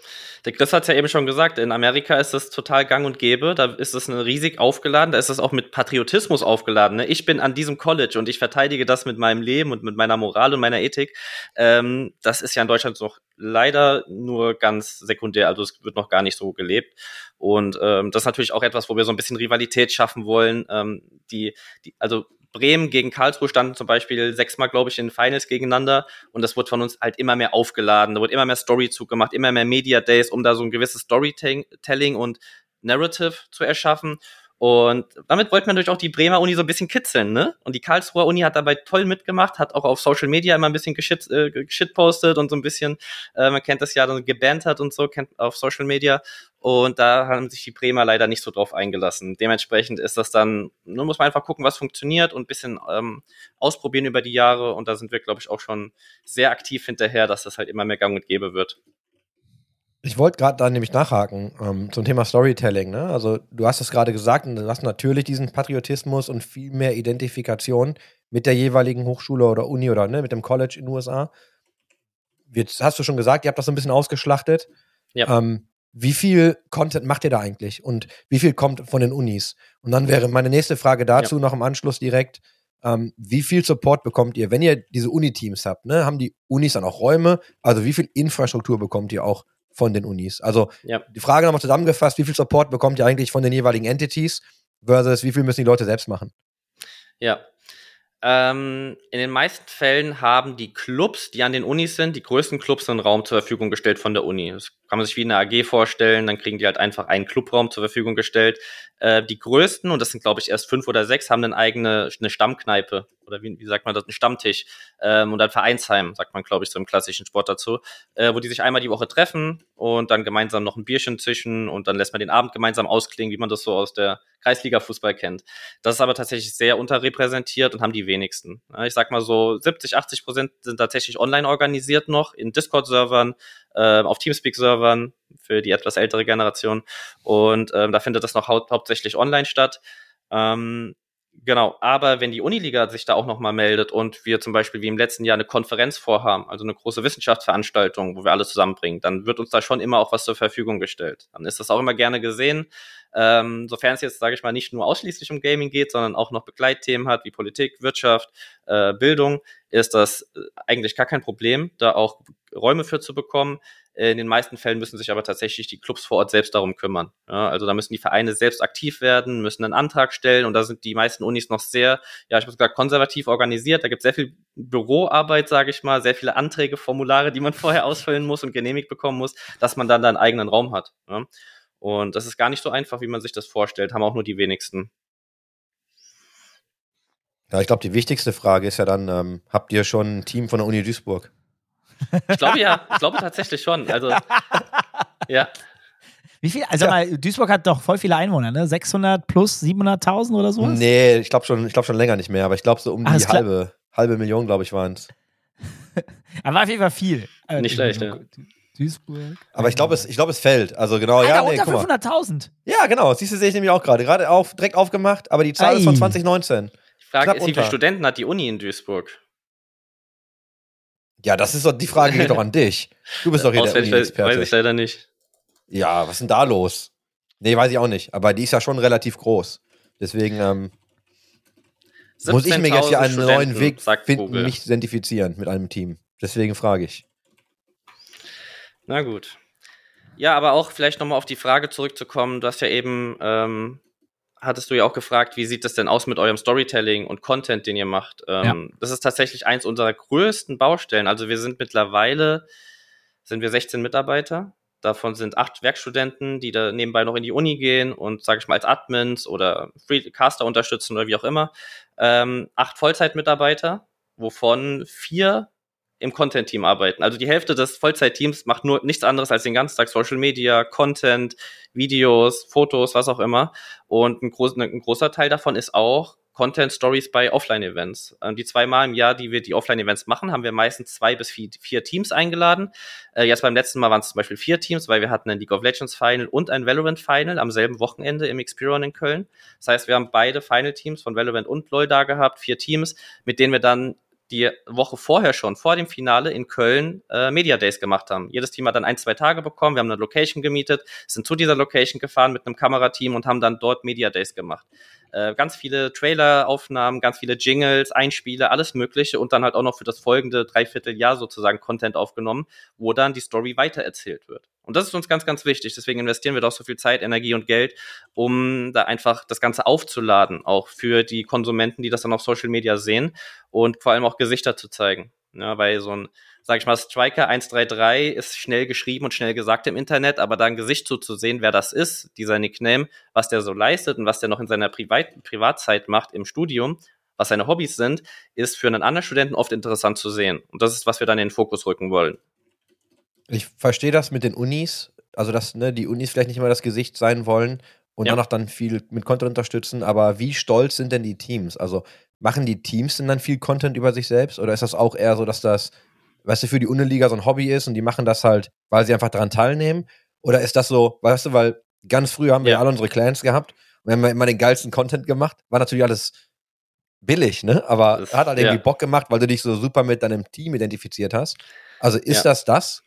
der Chris hat ja eben schon gesagt, in Amerika ist das total gang und gäbe, da ist es riesig aufgeladen, da ist es auch mit Patriotismus aufgeladen. Ne? Ich bin an diesem College und ich verteidige das mit meinem Leben und mit meiner Moral und meiner Ethik. Ähm, das ist ja in Deutschland noch leider nur ganz sekundär, also es wird noch gar nicht so gelebt. Und ähm, das ist natürlich auch etwas, wo wir so ein bisschen Rivalität schaffen wollen. Ähm, die, die, also Bremen gegen Karlsruhe standen zum Beispiel sechsmal, glaube ich, in Finals gegeneinander und das wird von uns halt immer mehr aufgeladen. Da wird immer mehr Storyzug gemacht, immer mehr Media Days, um da so ein gewisses Storytelling und Narrative zu erschaffen. Und damit wollte man natürlich auch die Bremer Uni so ein bisschen kitzeln, ne? Und die Karlsruher Uni hat dabei toll mitgemacht, hat auch auf Social Media immer ein bisschen geschit, äh, geschitpostet und so ein bisschen, äh, man kennt das ja, dann gebannt hat und so, kennt auf Social Media. Und da haben sich die Bremer leider nicht so drauf eingelassen. Dementsprechend ist das dann, nur muss man einfach gucken, was funktioniert und ein bisschen ähm, ausprobieren über die Jahre. Und da sind wir, glaube ich, auch schon sehr aktiv hinterher, dass das halt immer mehr gang und gäbe wird. Ich wollte gerade da nämlich nachhaken ähm, zum Thema Storytelling. Ne? Also du hast es gerade gesagt und du hast natürlich diesen Patriotismus und viel mehr Identifikation mit der jeweiligen Hochschule oder Uni oder ne, mit dem College in den USA. Jetzt hast du schon gesagt, ihr habt das so ein bisschen ausgeschlachtet. Ja. Ähm, wie viel Content macht ihr da eigentlich und wie viel kommt von den Unis? Und dann wäre meine nächste Frage dazu noch im Anschluss direkt. Ähm, wie viel Support bekommt ihr, wenn ihr diese Uni-Teams habt? Ne? Haben die Unis dann auch Räume? Also wie viel Infrastruktur bekommt ihr auch von den Unis. Also Ja. die Frage nochmal zusammengefasst, wie viel Support bekommt ihr eigentlich von den jeweiligen Entities versus wie viel müssen die Leute selbst machen? Ja. Ähm, in den meisten Fällen haben die Clubs, die an den Unis sind, die größten Clubs einen Raum zur Verfügung gestellt von der Uni. Das kann man sich wie eine AG vorstellen, dann kriegen die halt einfach einen Clubraum zur Verfügung gestellt. Äh, die größten, und das sind glaube ich erst fünf oder sechs, haben eine eigene eine Stammkneipe oder wie, wie sagt man das, einen Stammtisch ähm, und ein Vereinsheim, sagt man glaube ich so im klassischen Sport dazu, äh, wo die sich einmal die Woche treffen und dann gemeinsam noch ein Bierchen zischen und dann lässt man den Abend gemeinsam ausklingen, wie man das so aus der Kreisliga-Fußball kennt. Das ist aber tatsächlich sehr unterrepräsentiert und haben die wenigsten. Ich sag mal so 70, 80 Prozent sind tatsächlich online organisiert noch in Discord-Servern, äh, auf Teamspeak-Servern für die etwas ältere Generation. Und ähm, da findet das noch hau hauptsächlich online statt. Ähm, Genau, aber wenn die Uniliga sich da auch nochmal meldet und wir zum Beispiel wie im letzten Jahr eine Konferenz vorhaben, also eine große Wissenschaftsveranstaltung, wo wir alle zusammenbringen, dann wird uns da schon immer auch was zur Verfügung gestellt. Dann ist das auch immer gerne gesehen, ähm, sofern es jetzt, sage ich mal, nicht nur ausschließlich um Gaming geht, sondern auch noch Begleitthemen hat wie Politik, Wirtschaft, äh, Bildung, ist das äh, eigentlich gar kein Problem, da auch Räume für zu bekommen. In den meisten Fällen müssen sich aber tatsächlich die Clubs vor Ort selbst darum kümmern. Ja, also da müssen die Vereine selbst aktiv werden, müssen einen Antrag stellen und da sind die meisten Unis noch sehr, ja, ich muss gesagt, konservativ organisiert. Da gibt es sehr viel Büroarbeit, sage ich mal, sehr viele Anträge, Formulare, die man [laughs] vorher ausfüllen muss und genehmigt bekommen muss, dass man dann da einen eigenen Raum hat. Ja. Und das ist gar nicht so einfach, wie man sich das vorstellt, haben auch nur die wenigsten. Ja, ich glaube, die wichtigste Frage ist ja dann, ähm, habt ihr schon ein Team von der Uni Duisburg? Ich glaube ja, ich glaube tatsächlich schon. Also, [laughs] ja. Wie viel? Also Tja. mal, Duisburg hat doch voll viele Einwohner, ne? 600 plus 700.000 oder sowas? Nee, ich glaube schon, ich glaub schon länger nicht mehr, aber ich glaube so um Ah, die halbe, halbe Million, glaube ich, waren es. [laughs] Aber auf jeden Fall viel. Äh, Nicht schlecht, ja. Duisburg. Aber ich glaube, es, ich glaub, es fällt. Also genau, Alter, ja, nee, unter guck mal. 500.000. Ja, genau, siehst du, sehe ich nämlich auch gerade. Gerade auf, direkt aufgemacht, aber die Zahl ist von Ei. 2019. Die Frage Knapp ist, wie viele unter. Studenten hat die Uni in Duisburg? Ja, das ist doch, die Frage geht doch an dich. Du bist doch hier der Auswendig weiß, weiß Uni-Experte. ich leider nicht. Ja, was ist denn da los? Nee, weiß ich auch nicht. Aber die ist ja schon relativ groß. Deswegen ähm, muss ich mir jetzt hier 17.000 einen neuen Studenten, Weg sagt finden, Google. mich zu identifizieren mit einem Team. Deswegen frage ich. Na gut. Ja, aber auch vielleicht nochmal auf die Frage zurückzukommen. Du hast ja eben, ähm, hattest du ja auch gefragt, wie sieht das denn aus mit eurem Storytelling und Content, den ihr macht? Ähm, Das ist tatsächlich eins unserer größten Baustellen. Also wir sind mittlerweile, sind wir 16 Mitarbeiter. Davon sind acht Werkstudenten, die da nebenbei noch in die Uni gehen und, sage ich mal, als Admins oder Freecaster unterstützen oder wie auch immer. Ähm, acht Vollzeitmitarbeiter, wovon vier im Content-Team arbeiten. Also die Hälfte des Vollzeit-Teams macht nur nichts anderes als den ganzen Tag Social Media, Content, Videos, Fotos, was auch immer. Und ein, groß, ein großer Teil davon ist auch Content Stories bei Offline-Events. Ähm, Die zweimal im Jahr, die wir die Offline-Events machen, haben wir meistens zwei bis vier, vier Teams eingeladen. Äh, jetzt beim letzten Mal waren es zum Beispiel vier Teams, weil wir hatten ein League of Legends Final und ein Valorant Final am selben Wochenende im Experion in Köln. Das heißt, wir haben beide Final-Teams von Valorant und LoL da gehabt, vier Teams, mit denen wir dann die Woche vorher schon, vor dem Finale in Köln, äh, Media Days gemacht haben. Jedes Team hat dann ein, zwei Tage bekommen. Wir haben eine Location gemietet, sind zu dieser Location gefahren mit einem Kamerateam und haben dann dort Media Days gemacht. Äh, ganz viele Trailer-Aufnahmen, ganz viele Jingles, Einspiele, alles Mögliche und dann halt auch noch für das folgende Dreivierteljahr sozusagen Content aufgenommen, wo dann die Story weitererzählt wird. Und das ist uns ganz, ganz wichtig. Deswegen investieren wir da auch so viel Zeit, Energie und Geld, um da einfach das Ganze aufzuladen, auch für die Konsumenten, die das dann auf Social Media sehen und vor allem auch Gesichter zu zeigen. Ja, weil so ein sag ich mal, Striker 133 ist schnell geschrieben und schnell gesagt im Internet, aber da ein Gesicht zuzusehen, wer das ist, dieser Nickname, was der so leistet und was der noch in seiner Privat Privatzeit macht im Studium, was seine Hobbys sind, ist für einen anderen Studenten oft interessant zu sehen. Und das ist, was wir dann in den Fokus rücken wollen. Ich verstehe das mit den Unis, also dass ne, die Unis vielleicht nicht immer das Gesicht sein wollen und Ja. danach dann viel mit Content unterstützen, aber wie stolz sind denn die Teams? Also machen die Teams denn dann viel Content über sich selbst oder ist das auch eher so, dass das, weißt du, für die Uniliga so ein Hobby ist und die machen das halt, weil sie einfach daran teilnehmen? Oder ist das so, weißt du, weil ganz früher haben wir Ja. alle unsere Clans gehabt und wir haben immer den geilsten Content gemacht, war natürlich alles billig, ne? Aber Das- hat halt irgendwie ja. Bock gemacht, weil du dich so super mit deinem Team identifiziert hast. Also ist Ja. das das?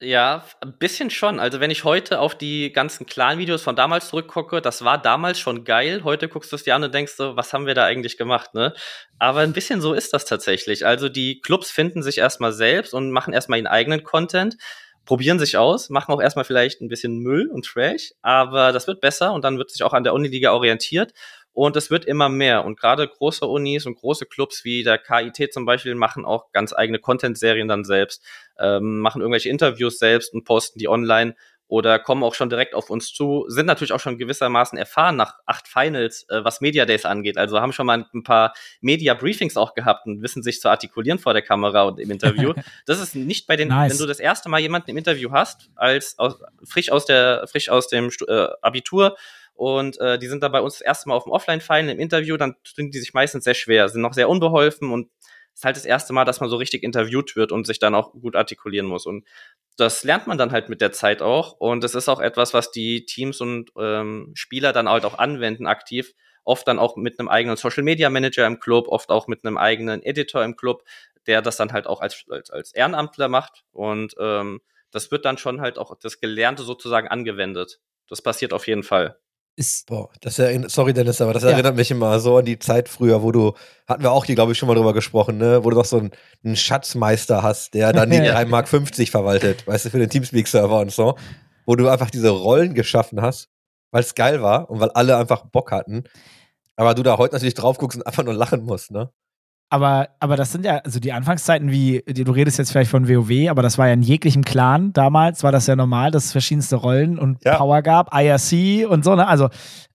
Ja, ein bisschen schon. Also wenn ich heute auf die ganzen Clan-Videos von damals zurückgucke, das war damals schon geil. Heute guckst du es dir an und denkst so, was haben wir da eigentlich gemacht, ne? Aber ein bisschen so ist das tatsächlich. Also die Clubs finden sich erstmal selbst und machen erstmal ihren eigenen Content, probieren sich aus, machen auch erstmal vielleicht ein bisschen Müll und Trash, aber das wird besser und dann wird sich auch an der Uniliga orientiert. Und es wird immer mehr. Und gerade große Unis und große Clubs wie der KIT zum Beispiel machen auch ganz eigene Content-Serien dann selbst ähm, machen irgendwelche Interviews selbst und posten die online oder kommen auch schon direkt auf uns zu, sind natürlich auch schon gewissermaßen erfahren nach acht Finals, äh, was Media Days angeht. Also haben schon mal ein paar Media Briefings auch gehabt und wissen sich zu artikulieren vor der Kamera und im Interview. [laughs] das ist nicht bei den, Nice. wenn du das erste Mal jemanden im Interview hast, als aus, frisch aus der, frisch aus dem äh, Abitur und äh, die sind da bei uns das erste Mal auf dem Offline-Final im Interview, dann tun die sich meistens sehr schwer, sind noch sehr unbeholfen und ist halt das erste Mal, dass man so richtig interviewt wird und sich dann auch gut artikulieren muss. Und das lernt man dann halt mit der Zeit auch. Und es ist auch etwas, was die Teams und ähm, Spieler dann halt auch anwenden aktiv. Oft dann auch mit einem eigenen Social Media Manager im Club, oft auch mit einem eigenen Editor im Club, der das dann halt auch als, als, als Ehrenamtler macht. Und ähm, das wird dann schon halt auch das Gelernte sozusagen angewendet. Das passiert auf jeden Fall. Ist, Boah, das erinnert, sorry Dennis, aber das Ja. erinnert mich immer so an die Zeit früher, wo du, hatten wir auch hier, glaube ich, schon mal drüber gesprochen, ne, wo du doch so einen, einen Schatzmeister hast, der dann [laughs] die Ja. 3,50 Mark verwaltet, weißt du, für den Teamspeak-Server und so, wo du einfach diese Rollen geschaffen hast, weil es geil war und weil alle einfach Bock hatten. Aber du da heute natürlich drauf guckst und einfach nur lachen musst, ne? Aber, aber das sind ja, also die Anfangszeiten, wie, du redest jetzt vielleicht von WoW, aber das war ja in jeglichem Clan damals, war das ja normal, dass es verschiedenste Rollen und Ja. Power gab, IRC und so, ne? Also,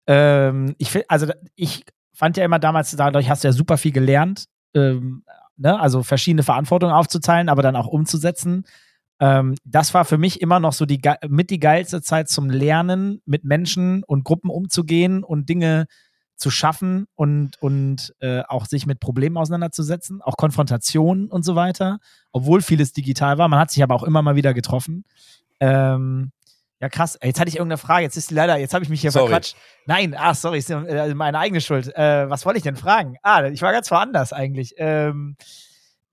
ähm, ich find, also ich fand ja immer damals, dadurch hast du ja super viel gelernt, ähm, ne? Also verschiedene Verantwortungen aufzuteilen, aber dann auch umzusetzen. Ähm, das war für mich immer noch so die mit die geilste Zeit zum Lernen, mit Menschen und Gruppen umzugehen und Dinge zu schaffen und, und äh, auch sich mit Problemen auseinanderzusetzen, auch Konfrontationen und so weiter, obwohl vieles digital war. Man hat sich aber auch immer mal wieder getroffen. Ähm, ja, krass. Jetzt hatte ich irgendeine Frage. Jetzt ist leider, jetzt habe ich mich hier Sorry. verquatscht. Nein, ach, sorry, ist äh, meine eigene Schuld. Äh, was wollte ich denn fragen? Ah, ich war ganz woanders eigentlich. Ähm,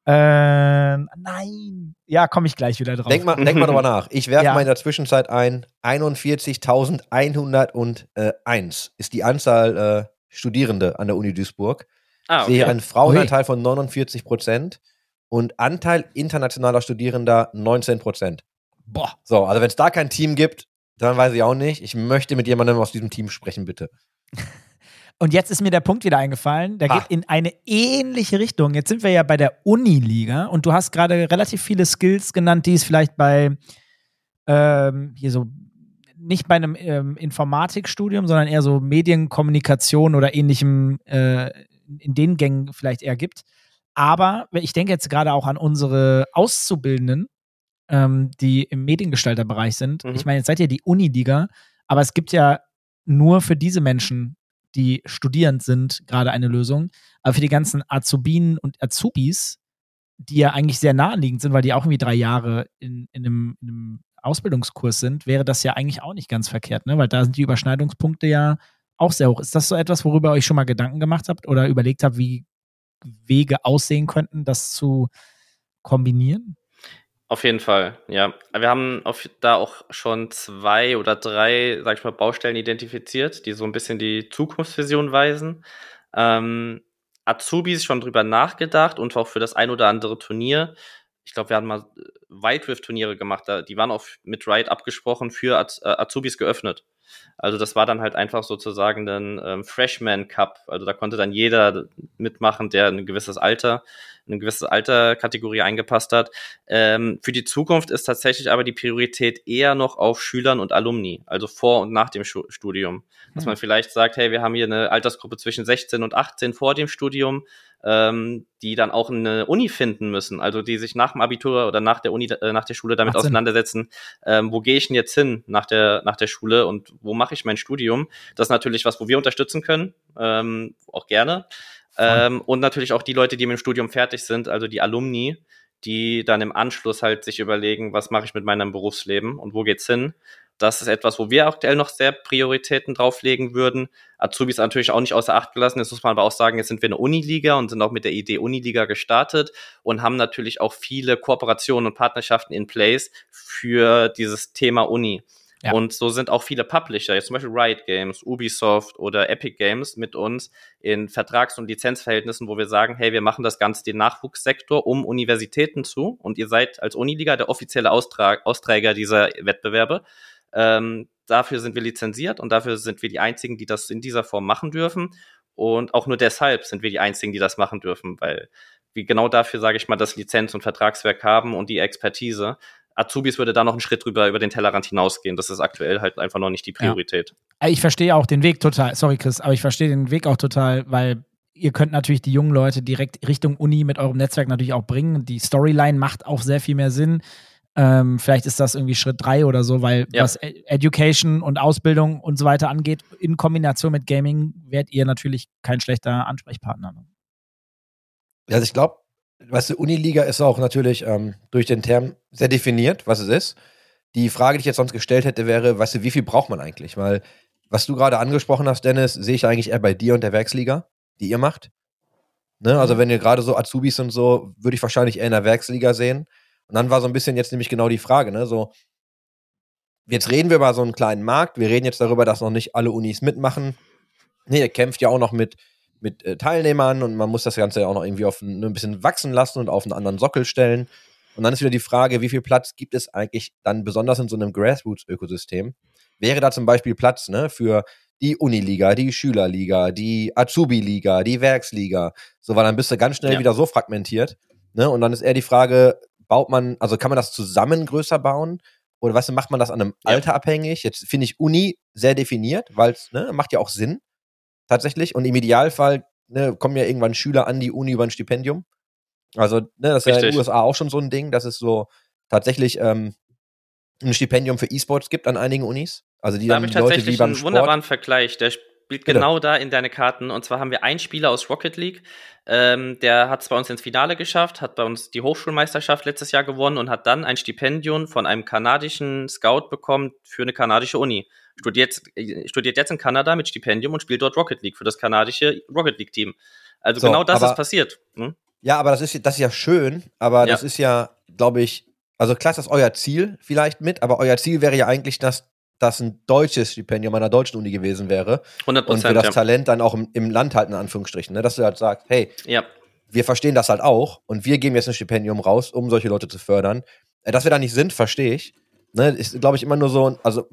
äh, nein. Ja, komme ich gleich wieder drauf. Denk mal, denk mal drüber nach. Ich werfe [laughs] Ja. mal in der Zwischenzeit ein, 41.101 ist die Anzahl äh, Studierende an der Uni Duisburg. Ah, Ich sehe hier okay. einen Frauenanteil von 49 Prozent und Anteil internationaler Studierender 19 Prozent. Boah. So, also wenn es da kein Team gibt, dann weiß ich auch nicht. Ich möchte mit jemandem aus diesem Team sprechen, bitte. [laughs] Und jetzt ist mir der Punkt wieder eingefallen, der Ha. geht in eine ähnliche Richtung. Jetzt sind wir ja bei der Uniliga und du hast gerade relativ viele Skills genannt, die es vielleicht bei ähm, hier so nicht bei einem ähm, Informatikstudium, sondern eher so Medienkommunikation oder ähnlichem äh, in den Gängen vielleicht eher gibt. Aber ich denke jetzt gerade auch an unsere Auszubildenden, ähm, die im Mediengestalterbereich sind. Mhm. Ich meine, jetzt seid ihr die Uniliga, aber es gibt ja nur für diese Menschen, die studierend sind, gerade eine Lösung. Aber für die ganzen Azubinen und Azubis, die ja eigentlich sehr naheliegend sind, weil die auch irgendwie drei Jahre in, in, einem, in einem Ausbildungskurs sind, wäre das ja eigentlich auch nicht ganz verkehrt, ne? Weil da sind die Überschneidungspunkte ja auch sehr hoch. Ist das so etwas, worüber ihr euch schon mal Gedanken gemacht habt oder überlegt habt, wie Wege aussehen könnten, das zu kombinieren? Auf jeden Fall, ja. Wir haben auf, da auch schon zwei oder drei, sag ich mal, Baustellen identifiziert, die so ein bisschen die Zukunftsvision weisen. Ähm, Azubis schon drüber nachgedacht und auch für das ein oder andere Turnier. Ich glaube, wir haben mal äh, Wild Rift Turniere gemacht, da, die waren auch mit Riot abgesprochen für Az äh, Azubis geöffnet. Also das war dann halt einfach sozusagen ein ähm, Freshman Cup. Also da konnte dann jeder mitmachen, der ein gewisses Alter eine gewisse Alterkategorie eingepasst hat. Ähm, für die Zukunft ist tatsächlich aber die Priorität eher noch auf Schülern und Alumni, also vor und nach dem Studium. Dass man vielleicht sagt, hey, wir haben hier eine Altersgruppe zwischen 16 und 18 vor dem Studium, ähm, die dann auch eine Uni finden müssen, also die sich nach dem Abitur oder nach der Uni, äh, nach der Schule damit 18. auseinandersetzen, ähm, wo gehe ich denn jetzt hin nach der, nach der Schule und wo mache ich mein Studium? Das ist natürlich was, wo wir unterstützen können, ähm, auch gerne. Ähm, und natürlich auch die Leute, die mit dem Studium fertig sind, also die Alumni, die dann im Anschluss halt sich überlegen, was mache ich mit meinem Berufsleben und wo geht's hin? Das ist etwas, wo wir aktuell noch sehr Prioritäten drauflegen würden. Azubis natürlich auch nicht außer Acht gelassen. Jetzt muss man aber auch sagen, jetzt sind wir eine Uniliga und sind auch mit der Idee Uniliga gestartet und haben natürlich auch viele Kooperationen und Partnerschaften in place für dieses Thema Uni. Ja. Und so sind auch viele Publisher, jetzt zum Beispiel Riot Games, Ubisoft oder Epic Games mit uns in Vertrags- und Lizenzverhältnissen, wo wir sagen, hey, wir machen das Ganze den Nachwuchssektor um Universitäten zu und ihr seid als Uniliga der offizielle Austrag, Austräger dieser Wettbewerbe. Ähm, dafür sind wir lizenziert und dafür sind wir die Einzigen, die das in dieser Form machen dürfen. Und auch nur deshalb sind wir die Einzigen, die das machen dürfen, weil wir genau dafür, sage ich mal, das Lizenz- und Vertragswerk haben und die Expertise. Azubis würde da noch einen Schritt drüber über den Tellerrand hinausgehen. Das ist aktuell halt einfach noch nicht die Priorität. Äh, Ich verstehe auch den Weg total. Sorry, Chris, aber ich verstehe den Weg auch total, weil ihr könnt natürlich die jungen Leute direkt Richtung Uni mit eurem Netzwerk natürlich auch bringen. Die Storyline macht auch sehr viel mehr Sinn. Ähm, vielleicht ist das irgendwie Schritt drei oder so, weil Ja. was E- Education und Ausbildung und so weiter angeht, in Kombination mit Gaming, werdet ihr natürlich kein schlechter Ansprechpartner. ne? Also ich glaube, weißt du, Uniliga ist auch natürlich ähm, durch den Term sehr definiert, was es ist. Die Frage, die ich jetzt sonst gestellt hätte, wäre, weißt du, wie viel braucht man eigentlich? Weil, was du gerade angesprochen hast, Dennis, sehe ich eigentlich eher bei dir und der Werksliga, die ihr macht. Ne? Also, wenn ihr gerade so Azubis und so, würde ich wahrscheinlich eher in der Werksliga sehen. Und dann war so ein bisschen jetzt nämlich genau die Frage, ne? So, jetzt reden wir über so einen kleinen Markt, wir reden jetzt darüber, dass noch nicht alle Unis mitmachen. Nee, ihr kämpft ja auch noch mit, mit äh, Teilnehmern und man muss das Ganze ja auch noch irgendwie auf ein, ein bisschen wachsen lassen und auf einen anderen Sockel stellen. Und dann ist wieder die Frage, wie viel Platz gibt es eigentlich dann besonders in so einem Grassroots-Ökosystem? Wäre da zum Beispiel Platz ne, für die Uniliga, die Schülerliga, die Azubi-Liga, die Werksliga, so, weil dann bist du ganz schnell Ja. wieder so fragmentiert. Ne? Und dann ist eher die Frage, baut man, also kann man das zusammen größer bauen? Oder weißt du, macht man das an einem Ja. Alter abhängig? Jetzt finde ich Uni sehr definiert, weil es ne, macht ja auch Sinn, tatsächlich. Und im Idealfall ne, kommen ja irgendwann Schüler an die Uni über ein Stipendium. Also, ne, das ist ja in den Richtig. USA auch schon so ein Ding, dass es so tatsächlich ähm, ein Stipendium für E-Sports gibt an einigen Unis. Also die Da dann habe ich Leute tatsächlich beim einen wunderbaren Vergleich. Der spielt Bitte. genau da in deine Karten. Und zwar haben wir einen Spieler aus Rocket League, ähm, der hat es bei uns ins Finale geschafft, hat bei uns die Hochschulmeisterschaft letztes Jahr gewonnen und hat dann ein Stipendium von einem kanadischen Scout bekommen für eine kanadische Uni. Studiert, äh, studiert jetzt in Kanada mit Stipendium und spielt dort Rocket League für das kanadische Rocket League Team. Also So, genau das aber- ist passiert. Hm? Ja, aber das ist, das ist ja schön, aber Ja. das ist ja, glaube ich, also klar ist das euer Ziel vielleicht mit, aber euer Ziel wäre ja eigentlich, dass das ein deutsches Stipendium einer deutschen Uni gewesen wäre 100 und für das ja. Talent dann auch im, im Land halt in Anführungsstrichen, ne? dass du halt sagst, hey, ja. wir verstehen das halt auch und wir geben jetzt ein Stipendium raus, um solche Leute zu fördern. Äh, Dass wir da nicht sind, verstehe ich. Ne? Ist, glaube ich, immer nur so, also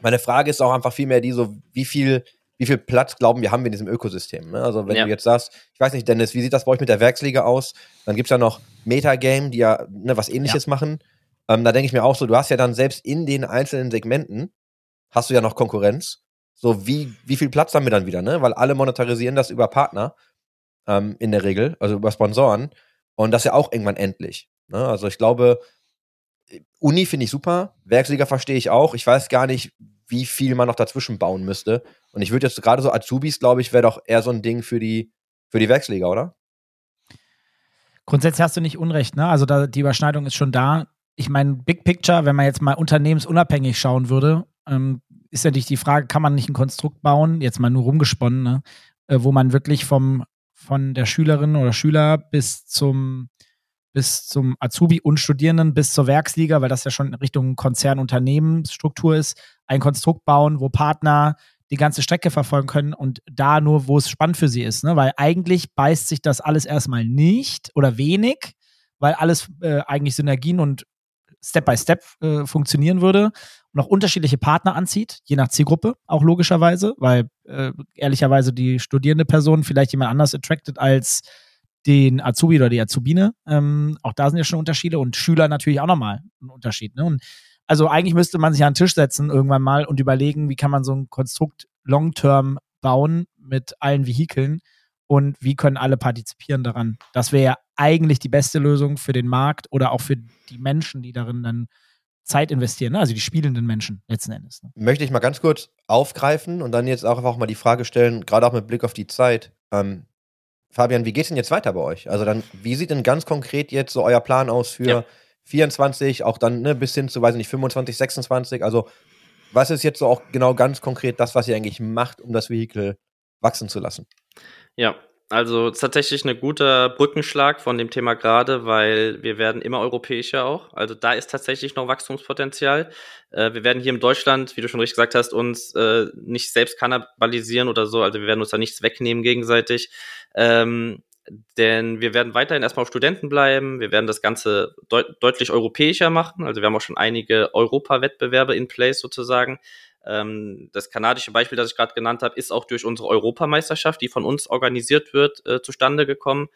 meine Frage ist auch einfach vielmehr die so, wie viel, wie viel Platz glauben wir haben wir in diesem Ökosystem? Ne? Also wenn Ja. du jetzt sagst, ich weiß nicht, Dennis, wie sieht das bei euch mit der Werksliga aus? Dann gibt's ja noch Metagame, die ja ne, was ähnliches machen. Ähm, da denke ich mir auch so, du hast ja dann selbst in den einzelnen Segmenten, hast du ja noch Konkurrenz. So, wie, wie viel Platz haben wir dann wieder, ne? Weil alle monetarisieren das über Partner ähm, in der Regel, also über Sponsoren. Und das ja auch irgendwann endlich. Ne? Also ich glaube, Uni finde ich super, Werksliga verstehe ich auch. Ich weiß gar nicht, wie viel man noch dazwischen bauen müsste. Und ich würde jetzt gerade so Azubis, glaube ich, wäre doch eher so ein Ding für die, für die Werksliga, oder? Grundsätzlich hast du nicht Unrecht, ne? Also da, die Überschneidung ist schon da. Ich meine, Big Picture, wenn man jetzt mal unternehmensunabhängig schauen würde, ähm, ist natürlich die Frage, kann man nicht ein Konstrukt bauen, jetzt mal nur rumgesponnen, ne? äh, wo man wirklich vom, von der Schülerin oder Schüler bis zum, bis zum Azubi und Studierenden bis zur Werksliga, weil das ja schon in Richtung Konzernunternehmensstruktur ist, ein Konstrukt bauen, wo Partner die ganze Strecke verfolgen können und da nur, wo es spannend für sie ist. Ne? Weil eigentlich beißt sich das alles erstmal nicht oder wenig, weil alles äh, eigentlich Synergien und Step by Step äh, funktionieren würde und auch unterschiedliche Partner anzieht, je nach Zielgruppe, auch logischerweise, weil äh, ehrlicherweise die studierende Person vielleicht jemand anders attracted als den Azubi oder die Azubine. Ähm, auch da sind ja schon Unterschiede und Schüler natürlich auch nochmal ein Unterschied. Ne? Und also eigentlich müsste man sich an den Tisch setzen irgendwann mal und überlegen, wie kann man so ein Konstrukt long-term bauen mit allen Vehikeln und wie können alle partizipieren daran. Das wäre ja eigentlich die beste Lösung für den Markt oder auch für die Menschen, die darin dann Zeit investieren, ne? also die spielenden Menschen letzten Endes. Ne? Möchte ich mal ganz kurz aufgreifen und dann jetzt auch einfach mal die Frage stellen, gerade auch mit Blick auf die Zeit. Ähm, Fabian, wie geht es denn jetzt weiter bei euch? Also dann, wie sieht denn ganz konkret jetzt so euer Plan aus für ja. 24, auch dann ne, bis hin zu, weiß ich nicht, 25, 26? Also was ist jetzt so auch genau ganz konkret das, was ihr eigentlich macht, um das Vehikel wachsen zu lassen? Ja, also tatsächlich ein guter Brückenschlag von dem Thema gerade, weil wir werden immer europäischer auch. Also da ist tatsächlich noch Wachstumspotenzial. Äh, wir werden hier in Deutschland, wie du schon richtig gesagt hast, uns äh, nicht selbst kannibalisieren oder so. Also wir werden uns da nichts wegnehmen gegenseitig. Ähm, denn wir werden weiterhin erstmal auf Studenten bleiben. Wir werden das Ganze deut deutlich europäischer machen. Also wir haben auch schon einige Europa-Wettbewerbe in place sozusagen. Ähm, das kanadische Beispiel, das ich gerade genannt habe, ist auch durch unsere Europameisterschaft, die von uns organisiert wird, äh, zustande gekommen.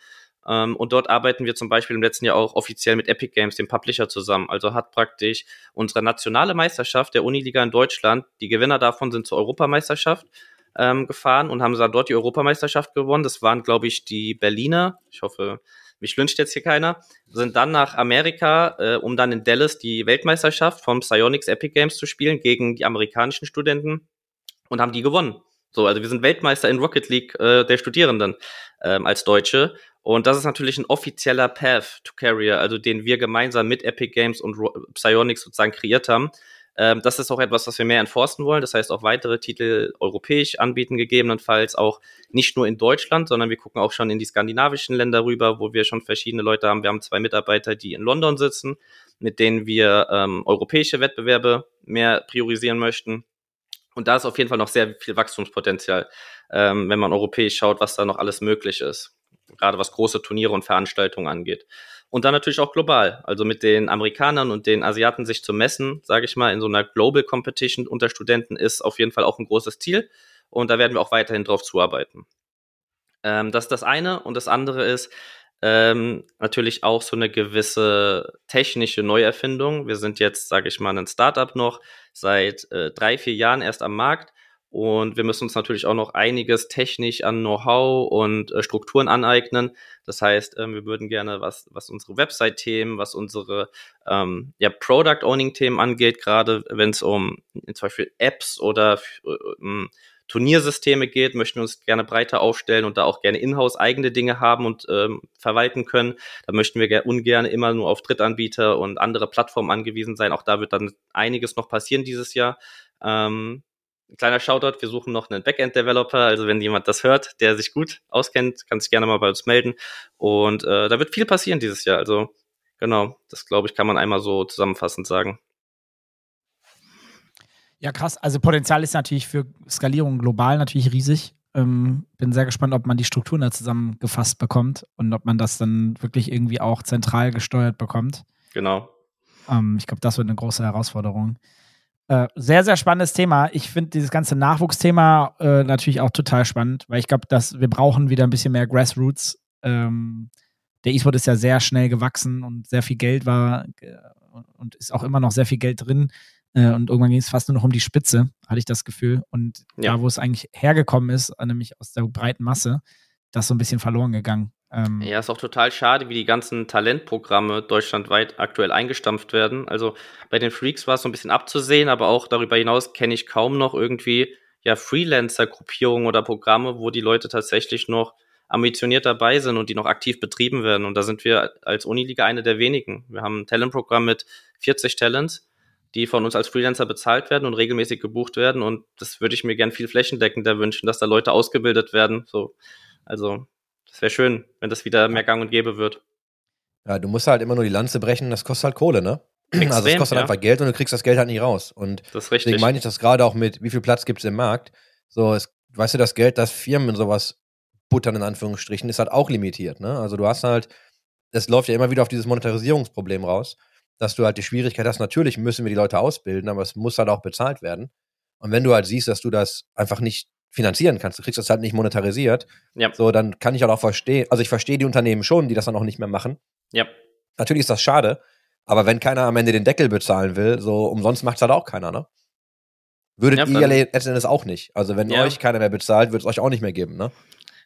Ähm, und dort arbeiten wir zum Beispiel im letzten Jahr auch offiziell mit Epic Games, dem Publisher, zusammen. Also hat praktisch unsere nationale Meisterschaft der Uniliga in Deutschland, die Gewinner davon sind zur Europameisterschaft ähm, gefahren und haben dann dort die Europameisterschaft gewonnen. Das waren, glaube ich, die Berliner. Ich hoffe, mich wünscht jetzt hier keiner, sind dann nach Amerika, äh, um dann in Dallas die Weltmeisterschaft vom Psionics Epic Games zu spielen gegen die amerikanischen Studenten und haben die gewonnen. So, also wir sind Weltmeister in Rocket League äh, der Studierenden ähm, als Deutsche. Und das ist natürlich ein offizieller Path to Carrier, also den wir gemeinsam mit Epic Games und Ro Psyonix sozusagen kreiert haben. Ähm, das ist auch etwas, was wir mehr enforcen wollen. Das heißt, auch weitere Titel europäisch anbieten, gegebenenfalls auch nicht nur in Deutschland, sondern wir gucken auch schon in die skandinavischen Länder rüber, wo wir schon verschiedene Leute haben. Wir haben zwei Mitarbeiter, die in London sitzen, mit denen wir ähm, europäische Wettbewerbe mehr priorisieren möchten. Und da ist auf jeden Fall noch sehr viel Wachstumspotenzial, ähm, wenn man europäisch schaut, was da noch alles möglich ist. Gerade was große Turniere und Veranstaltungen angeht und dann natürlich auch global. Also mit den Amerikanern und den Asiaten sich zu messen, sage ich mal, in so einer Global Competition unter Studenten ist auf jeden Fall auch ein großes Ziel und da werden wir auch weiterhin drauf zuarbeiten. Ähm, das ist das eine und das andere ist ähm, natürlich auch so eine gewisse technische Neuerfindung. Wir sind jetzt, sage ich mal, ein Startup noch seit äh, drei, vier Jahren erst am Markt und wir müssen uns natürlich auch noch einiges technisch an Know-how und äh, Strukturen aneignen. Das heißt, äh, wir würden gerne, was, was unsere Website-Themen, was unsere ähm, ja, Product-Owning-Themen angeht, gerade wenn es um zum Beispiel Apps oder äh, ähm, Turniersysteme geht, möchten wir uns gerne breiter aufstellen und da auch gerne in-house eigene Dinge haben und ähm, verwalten können. Da möchten wir ungern immer nur auf Drittanbieter und andere Plattformen angewiesen sein. Auch da wird dann einiges noch passieren dieses Jahr. Ähm, kleiner Shoutout, wir suchen noch einen Backend-Developer, also wenn jemand das hört, der sich gut auskennt, kann sich gerne mal bei uns melden. Und äh, da wird viel passieren dieses Jahr. Also genau, das glaube ich, kann man einmal so zusammenfassend sagen. Ja, krass. Also Potenzial ist natürlich für Skalierung global natürlich riesig. Ähm, bin sehr gespannt, ob man die Strukturen da zusammengefasst bekommt und ob man das dann wirklich irgendwie auch zentral gesteuert bekommt. Genau. Ähm, ich glaube, das wird eine große Herausforderung. Äh, sehr, sehr spannendes Thema. Ich finde dieses ganze Nachwuchsthema äh, natürlich auch total spannend, weil ich glaube, dass wir brauchen wieder ein bisschen mehr Grassroots. Ähm, der E-Sport ist ja sehr schnell gewachsen und sehr viel Geld war äh, und ist auch immer noch sehr viel Geld drin. Äh, und irgendwann ging es fast nur noch um die Spitze, hatte ich das Gefühl. Und ja. da, wo es eigentlich hergekommen ist, nämlich aus der breiten Masse, das so ein bisschen verloren gegangen. Ähm ja, ist auch total schade, wie die ganzen Talentprogramme deutschlandweit aktuell eingestampft werden. Also bei den Freaks war es so ein bisschen abzusehen, aber auch darüber hinaus kenne ich kaum noch irgendwie ja Freelancer-Gruppierungen oder Programme, wo die Leute tatsächlich noch ambitioniert dabei sind und die noch aktiv betrieben werden. Und da sind wir als Uniliga eine der wenigen. Wir haben ein Talentprogramm mit 40 Talents, die von uns als Freelancer bezahlt werden und regelmäßig gebucht werden. Und das würde ich mir gern viel flächendeckender wünschen, dass da Leute ausgebildet werden. So, also das wäre schön, wenn das wieder mehr gang und gäbe wird. Ja, du musst halt immer nur die Lanze brechen, das kostet halt Kohle, ne? [clears throat] Extrem, also es kostet ja. einfach Geld und du kriegst das Geld halt nicht raus. Und das ist richtig. deswegen meine ich das gerade auch mit, wie viel Platz gibt es im Markt. So, es, weißt du, das Geld, das Firmen in sowas buttern, in Anführungsstrichen, ist halt auch limitiert, ne? Also du hast halt, es läuft ja immer wieder auf dieses Monetarisierungsproblem raus, dass du halt die Schwierigkeit hast, natürlich müssen wir die Leute ausbilden, aber es muss halt auch bezahlt werden. Und wenn du halt siehst, dass du das einfach nicht finanzieren kannst. Du kriegst das halt nicht monetarisiert. Ja. So, dann kann ich halt auch verstehen, also ich verstehe die Unternehmen schon, die das dann auch nicht mehr machen. Ja. Natürlich ist das schade, aber wenn keiner am Ende den Deckel bezahlen will, so umsonst macht's halt auch keiner, ne? Würdet Ja, ihr letzten Endes auch nicht. Also wenn Ja. euch keiner mehr bezahlt, wird es euch auch nicht mehr geben, ne?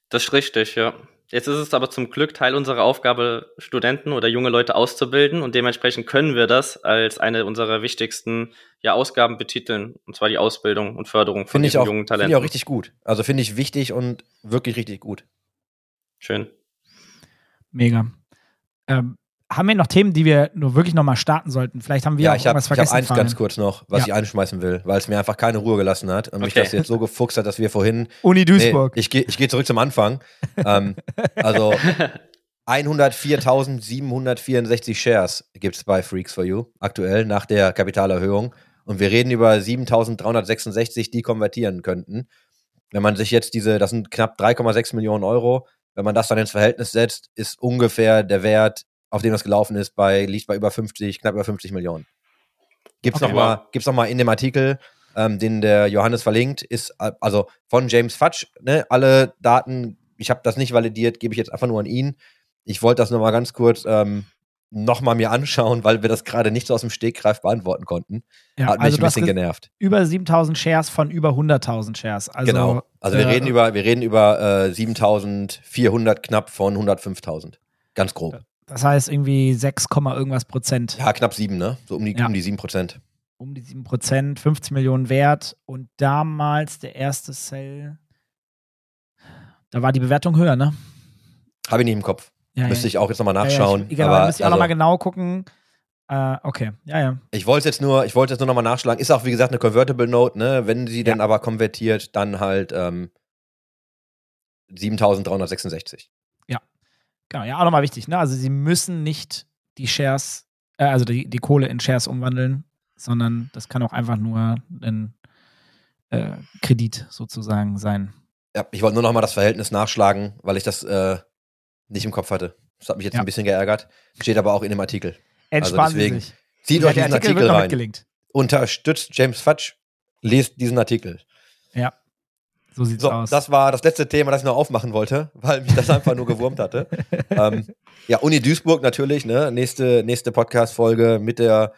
Das ist richtig, ja. Jetzt ist es aber zum Glück Teil unserer Aufgabe, Studenten oder junge Leute auszubilden und dementsprechend können wir das als eine unserer wichtigsten ja, Ausgaben betiteln, und zwar die Ausbildung und Förderung von Finde auch- jungen finde Talenten. ich auch richtig gut. Also finde ich wichtig und wirklich richtig gut. Schön. Mega. Ähm, haben wir noch Themen, die wir nur wirklich nochmal starten sollten? Vielleicht haben wir Ja, auch ich habe irgendwas ich hab vergessen. eins ganz kurz noch, was Ja. ich einschmeißen will, weil es mir einfach keine Ruhe gelassen hat und mich Okay. das jetzt so gefuchst hat, dass wir vorhin Uni Nee, Duisburg. ich gehe ich geh zurück zum Anfang. ähm, also [laughs] 104.764 Shares gibt es bei Freaks for You aktuell nach der Kapitalerhöhung. Und wir reden über 7.366, die konvertieren könnten. Wenn man sich jetzt diese, das sind knapp 3,6 Millionen Euro, wenn man das dann ins Verhältnis setzt, ist ungefähr der Wert, auf dem das gelaufen ist, bei, liegt bei über 50, knapp über 50 Millionen. Gibt's Okay, noch mal, gibt's noch mal in dem Artikel, ähm, den der Johannes verlinkt, ist äh, also von James Fudge, ne, alle Daten, ich habe das nicht validiert, gebe ich jetzt einfach nur an ihn. Ich wollte das nochmal ganz kurz ähm, nochmal mir anschauen, weil wir das gerade nicht so aus dem Stegreif beantworten konnten. Ja, Hat mich also ein bisschen ge- genervt. über 7000 Shares von über 100.000 Shares. Also, genau. Also wir äh, reden über, wir reden über äh, 7400 knapp von 105.000. Ganz grob. Das heißt irgendwie 6, Komma irgendwas Prozent. Ja, knapp sieben, ne? So um die, Ja. um die sieben Prozent. Um die 7 Prozent, 50 Millionen wert. Und damals der erste Sale, da war die Bewertung höher, ne? Habe ich nicht im Kopf. Ja, Müsste ja. ich auch jetzt nochmal nachschauen. Ich, genau, aber müsste ich auch also, nochmal genau gucken. Äh, okay, ja, ja. Ich wollte jetzt nur, ich wollte jetzt nur nochmal nachschlagen. Ist auch, wie gesagt, eine Convertible Note, ne? Wenn sie dann aber konvertiert, dann halt ähm, 7366. Genau, ja, auch nochmal wichtig, ne? Also sie müssen nicht die Shares, äh, also die, die Kohle in Shares umwandeln, sondern das kann auch einfach nur ein äh, Kredit sozusagen sein. Ja, ich wollte nur nochmal das Verhältnis nachschlagen, weil ich das äh, nicht im Kopf hatte. Das hat mich jetzt Ja. ein bisschen geärgert. Steht aber auch in dem Artikel. Entspannen deswegen, Sie sich. Zieht Ja, euch diesen Artikel Artikel, rein. Unterstützt James Fudge. Lest diesen Artikel. Ja, so sieht's So, aus. das war das letzte Thema, das ich noch aufmachen wollte, [laughs] weil mich das einfach nur gewurmt hatte. [laughs] ähm, ja, Uni Duisburg natürlich, ne? Nächste, nächste Podcast-Folge mit der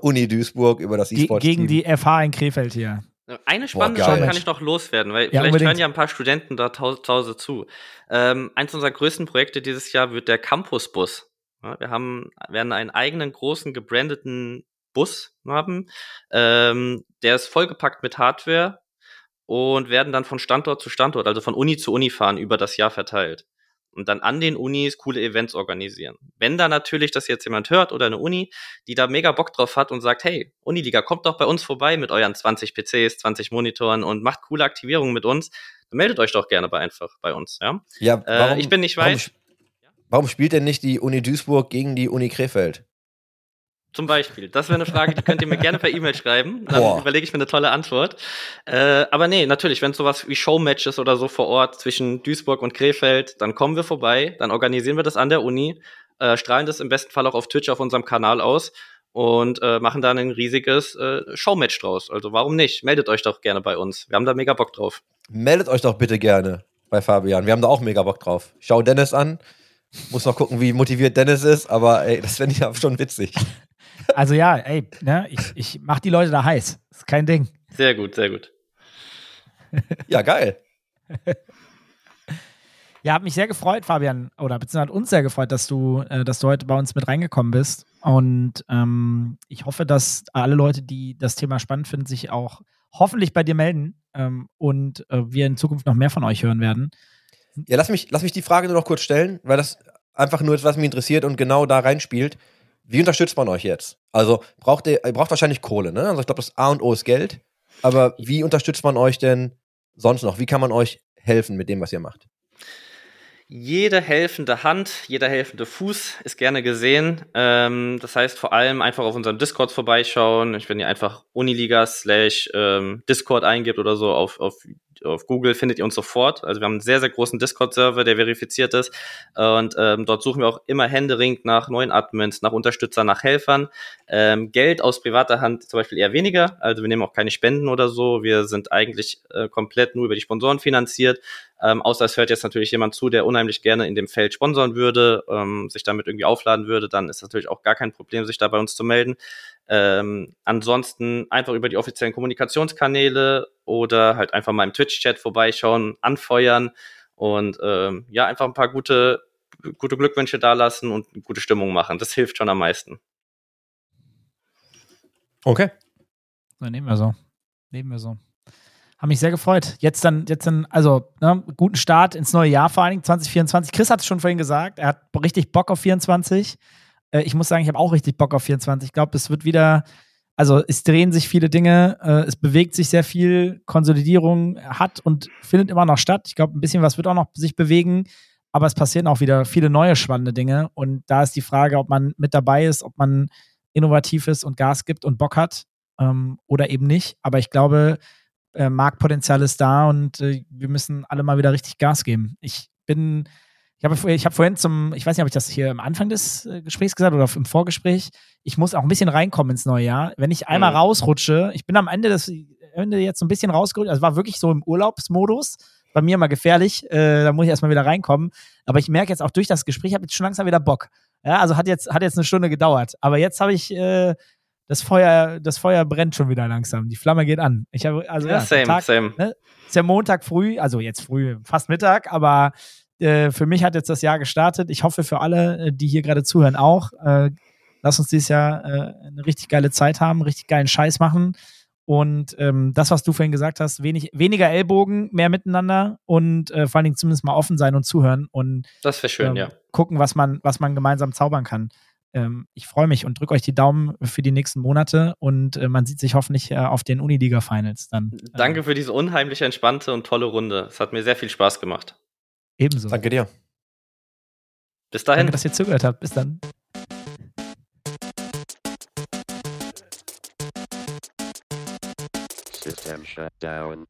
Uni Duisburg über das Ge E-Sports. gegen die FH in Krefeld hier. Eine spannende. Sache kann ich noch loswerden, weil Ja, vielleicht unbedingt. hören ja ein paar Studenten da zu Hause zu. Ähm, eins unserer größten Projekte dieses Jahr wird der Campusbus. Ja, wir haben, werden einen eigenen großen gebrandeten Bus haben. Ähm, der ist vollgepackt mit Hardware und werden dann von Standort zu Standort, also von Uni zu Uni fahren, über das Jahr verteilt. Und dann an den Unis coole Events organisieren. Wenn da natürlich das jetzt jemand hört oder eine Uni, die da mega Bock drauf hat und sagt, hey, Uniliga, kommt doch bei uns vorbei mit euren 20 PCs, 20 Monitoren und macht coole Aktivierungen mit uns, dann meldet euch doch gerne bei einfach bei uns, ja. Ja, warum, Äh, ich bin nicht warum, weiß. sp- warum spielt denn nicht die Uni Duisburg gegen die Uni Krefeld? Zum Beispiel. Das wäre eine Frage, die könnt ihr mir gerne per E-Mail schreiben. Dann Boah. überlege ich mir eine tolle Antwort. Äh, aber nee, natürlich, wenn es sowas wie Showmatches oder so vor Ort zwischen Duisburg und Krefeld, dann kommen wir vorbei, dann organisieren wir das an der Uni, äh, strahlen das im besten Fall auch auf Twitch auf unserem Kanal aus und äh, machen dann ein riesiges äh, Showmatch draus. Also warum nicht? Meldet euch doch gerne bei uns. Wir haben da mega Bock drauf. Meldet euch doch bitte gerne bei Fabian. Wir haben da auch mega Bock drauf. Schau Dennis an. Muss noch gucken, wie motiviert Dennis ist, aber ey, das fände ich ja schon witzig. Also ja, ey, ne, ich, ich mach die Leute da heiß. Ist kein Ding. Sehr gut, sehr gut. Ja, geil. [laughs] Ja, hat mich sehr gefreut, Fabian, oder beziehungsweise hat uns sehr gefreut, dass du, äh, dass du heute bei uns mit reingekommen bist. Und ähm, ich hoffe, dass alle Leute, die das Thema spannend finden, sich auch hoffentlich bei dir melden ähm, und äh, wir in Zukunft noch mehr von euch hören werden. Ja, lass mich, lass mich die Frage nur noch kurz stellen, weil das einfach nur ist, was mich interessiert und genau da reinspielt. Wie unterstützt man euch jetzt? Also braucht ihr, ihr braucht wahrscheinlich Kohle, ne? Also ich glaube, das A und O ist Geld. Aber wie unterstützt man euch denn sonst noch? Wie kann man euch helfen mit dem, was ihr macht? Jede helfende Hand, jeder helfende Fuß ist gerne gesehen. Ähm, das heißt vor allem einfach auf unserem Discord vorbeischauen. Wenn ihr einfach Uniliga slash ähm, Discord eingibt oder so auf, auf auf Google findet ihr uns sofort. Also wir haben einen sehr, sehr großen Discord-Server, der verifiziert ist. Und ähm, dort suchen wir auch immer händeringend nach neuen Admins, nach Unterstützern, nach Helfern. Ähm, Geld aus privater Hand zum Beispiel eher weniger. Also wir nehmen auch keine Spenden oder so. Wir sind eigentlich äh, komplett nur über die Sponsoren finanziert. Ähm, außer es hört jetzt natürlich jemand zu, der unheimlich gerne in dem Feld sponsern würde, ähm, sich damit irgendwie aufladen würde, dann ist natürlich auch gar kein Problem, sich da bei uns zu melden. Ähm, ansonsten einfach über die offiziellen Kommunikationskanäle oder halt einfach mal im Twitch-Chat vorbeischauen, anfeuern und ähm, ja, einfach ein paar gute, gute Glückwünsche dalassen und gute Stimmung machen. Das hilft schon am meisten. Okay. So, nehmen wir so. Nehmen wir so. Haben mich sehr gefreut. Jetzt dann, jetzt dann, also, ne, guten Start ins neue Jahr vor allen Dingen, 2024. Chris hat es schon vorhin gesagt, er hat richtig Bock auf 24. Äh, ich muss sagen, ich habe auch richtig Bock auf 24. Ich glaube, es wird wieder, also es drehen sich viele Dinge, äh, es bewegt sich sehr viel, Konsolidierung hat und findet immer noch statt. Ich glaube, ein bisschen was wird auch noch sich bewegen, aber es passieren auch wieder viele neue spannende Dinge. Und da ist die Frage, ob man mit dabei ist, ob man innovativ ist und Gas gibt und Bock hat ähm, oder eben nicht. Aber ich glaube, äh, Marktpotenzial ist da und äh, wir müssen alle mal wieder richtig Gas geben. Ich bin, ich habe ich hab vorhin zum, ich weiß nicht, ob ich das hier am Anfang des äh, Gesprächs gesagt oder im Vorgespräch, ich muss auch ein bisschen reinkommen ins neue Jahr. Wenn ich einmal Mhm. rausrutsche, ich bin am Ende des Ende jetzt so ein bisschen rausgerutscht, also war wirklich so im Urlaubsmodus. Bei mir mal gefährlich, äh, da muss ich erstmal wieder reinkommen. Aber ich merke jetzt auch durch das Gespräch, ich habe jetzt schon langsam wieder Bock. Ja, also hat jetzt, hat jetzt eine Stunde gedauert. Aber jetzt habe ich, äh, das Feuer, das Feuer brennt schon wieder langsam. Die Flamme geht an. Ich habe, also Ja, ja, same, Tag, same. ist ja Montag früh, also jetzt früh, fast Mittag, aber äh, für mich hat jetzt das Jahr gestartet. Ich hoffe für alle, äh, die hier gerade zuhören, auch. Äh, lass uns dieses Jahr äh, eine richtig geile Zeit haben, richtig geilen Scheiß machen. Und ähm, das, was du vorhin gesagt hast, wenig, weniger Ellbogen, mehr miteinander und äh, vor allen Dingen zumindest mal offen sein und zuhören und Das schön, ähm, ja. gucken, was man, was man gemeinsam zaubern kann. Ähm, ich freue mich und drücke euch die Daumen für die nächsten Monate und äh, man sieht sich hoffentlich äh, auf den Uniliga-Finals dann. Danke für diese unheimlich entspannte und tolle Runde. Es hat mir sehr viel Spaß gemacht. Ebenso. Danke dir. Bis dahin. Danke, dass ihr zugehört habt. Bis dann. System shut down.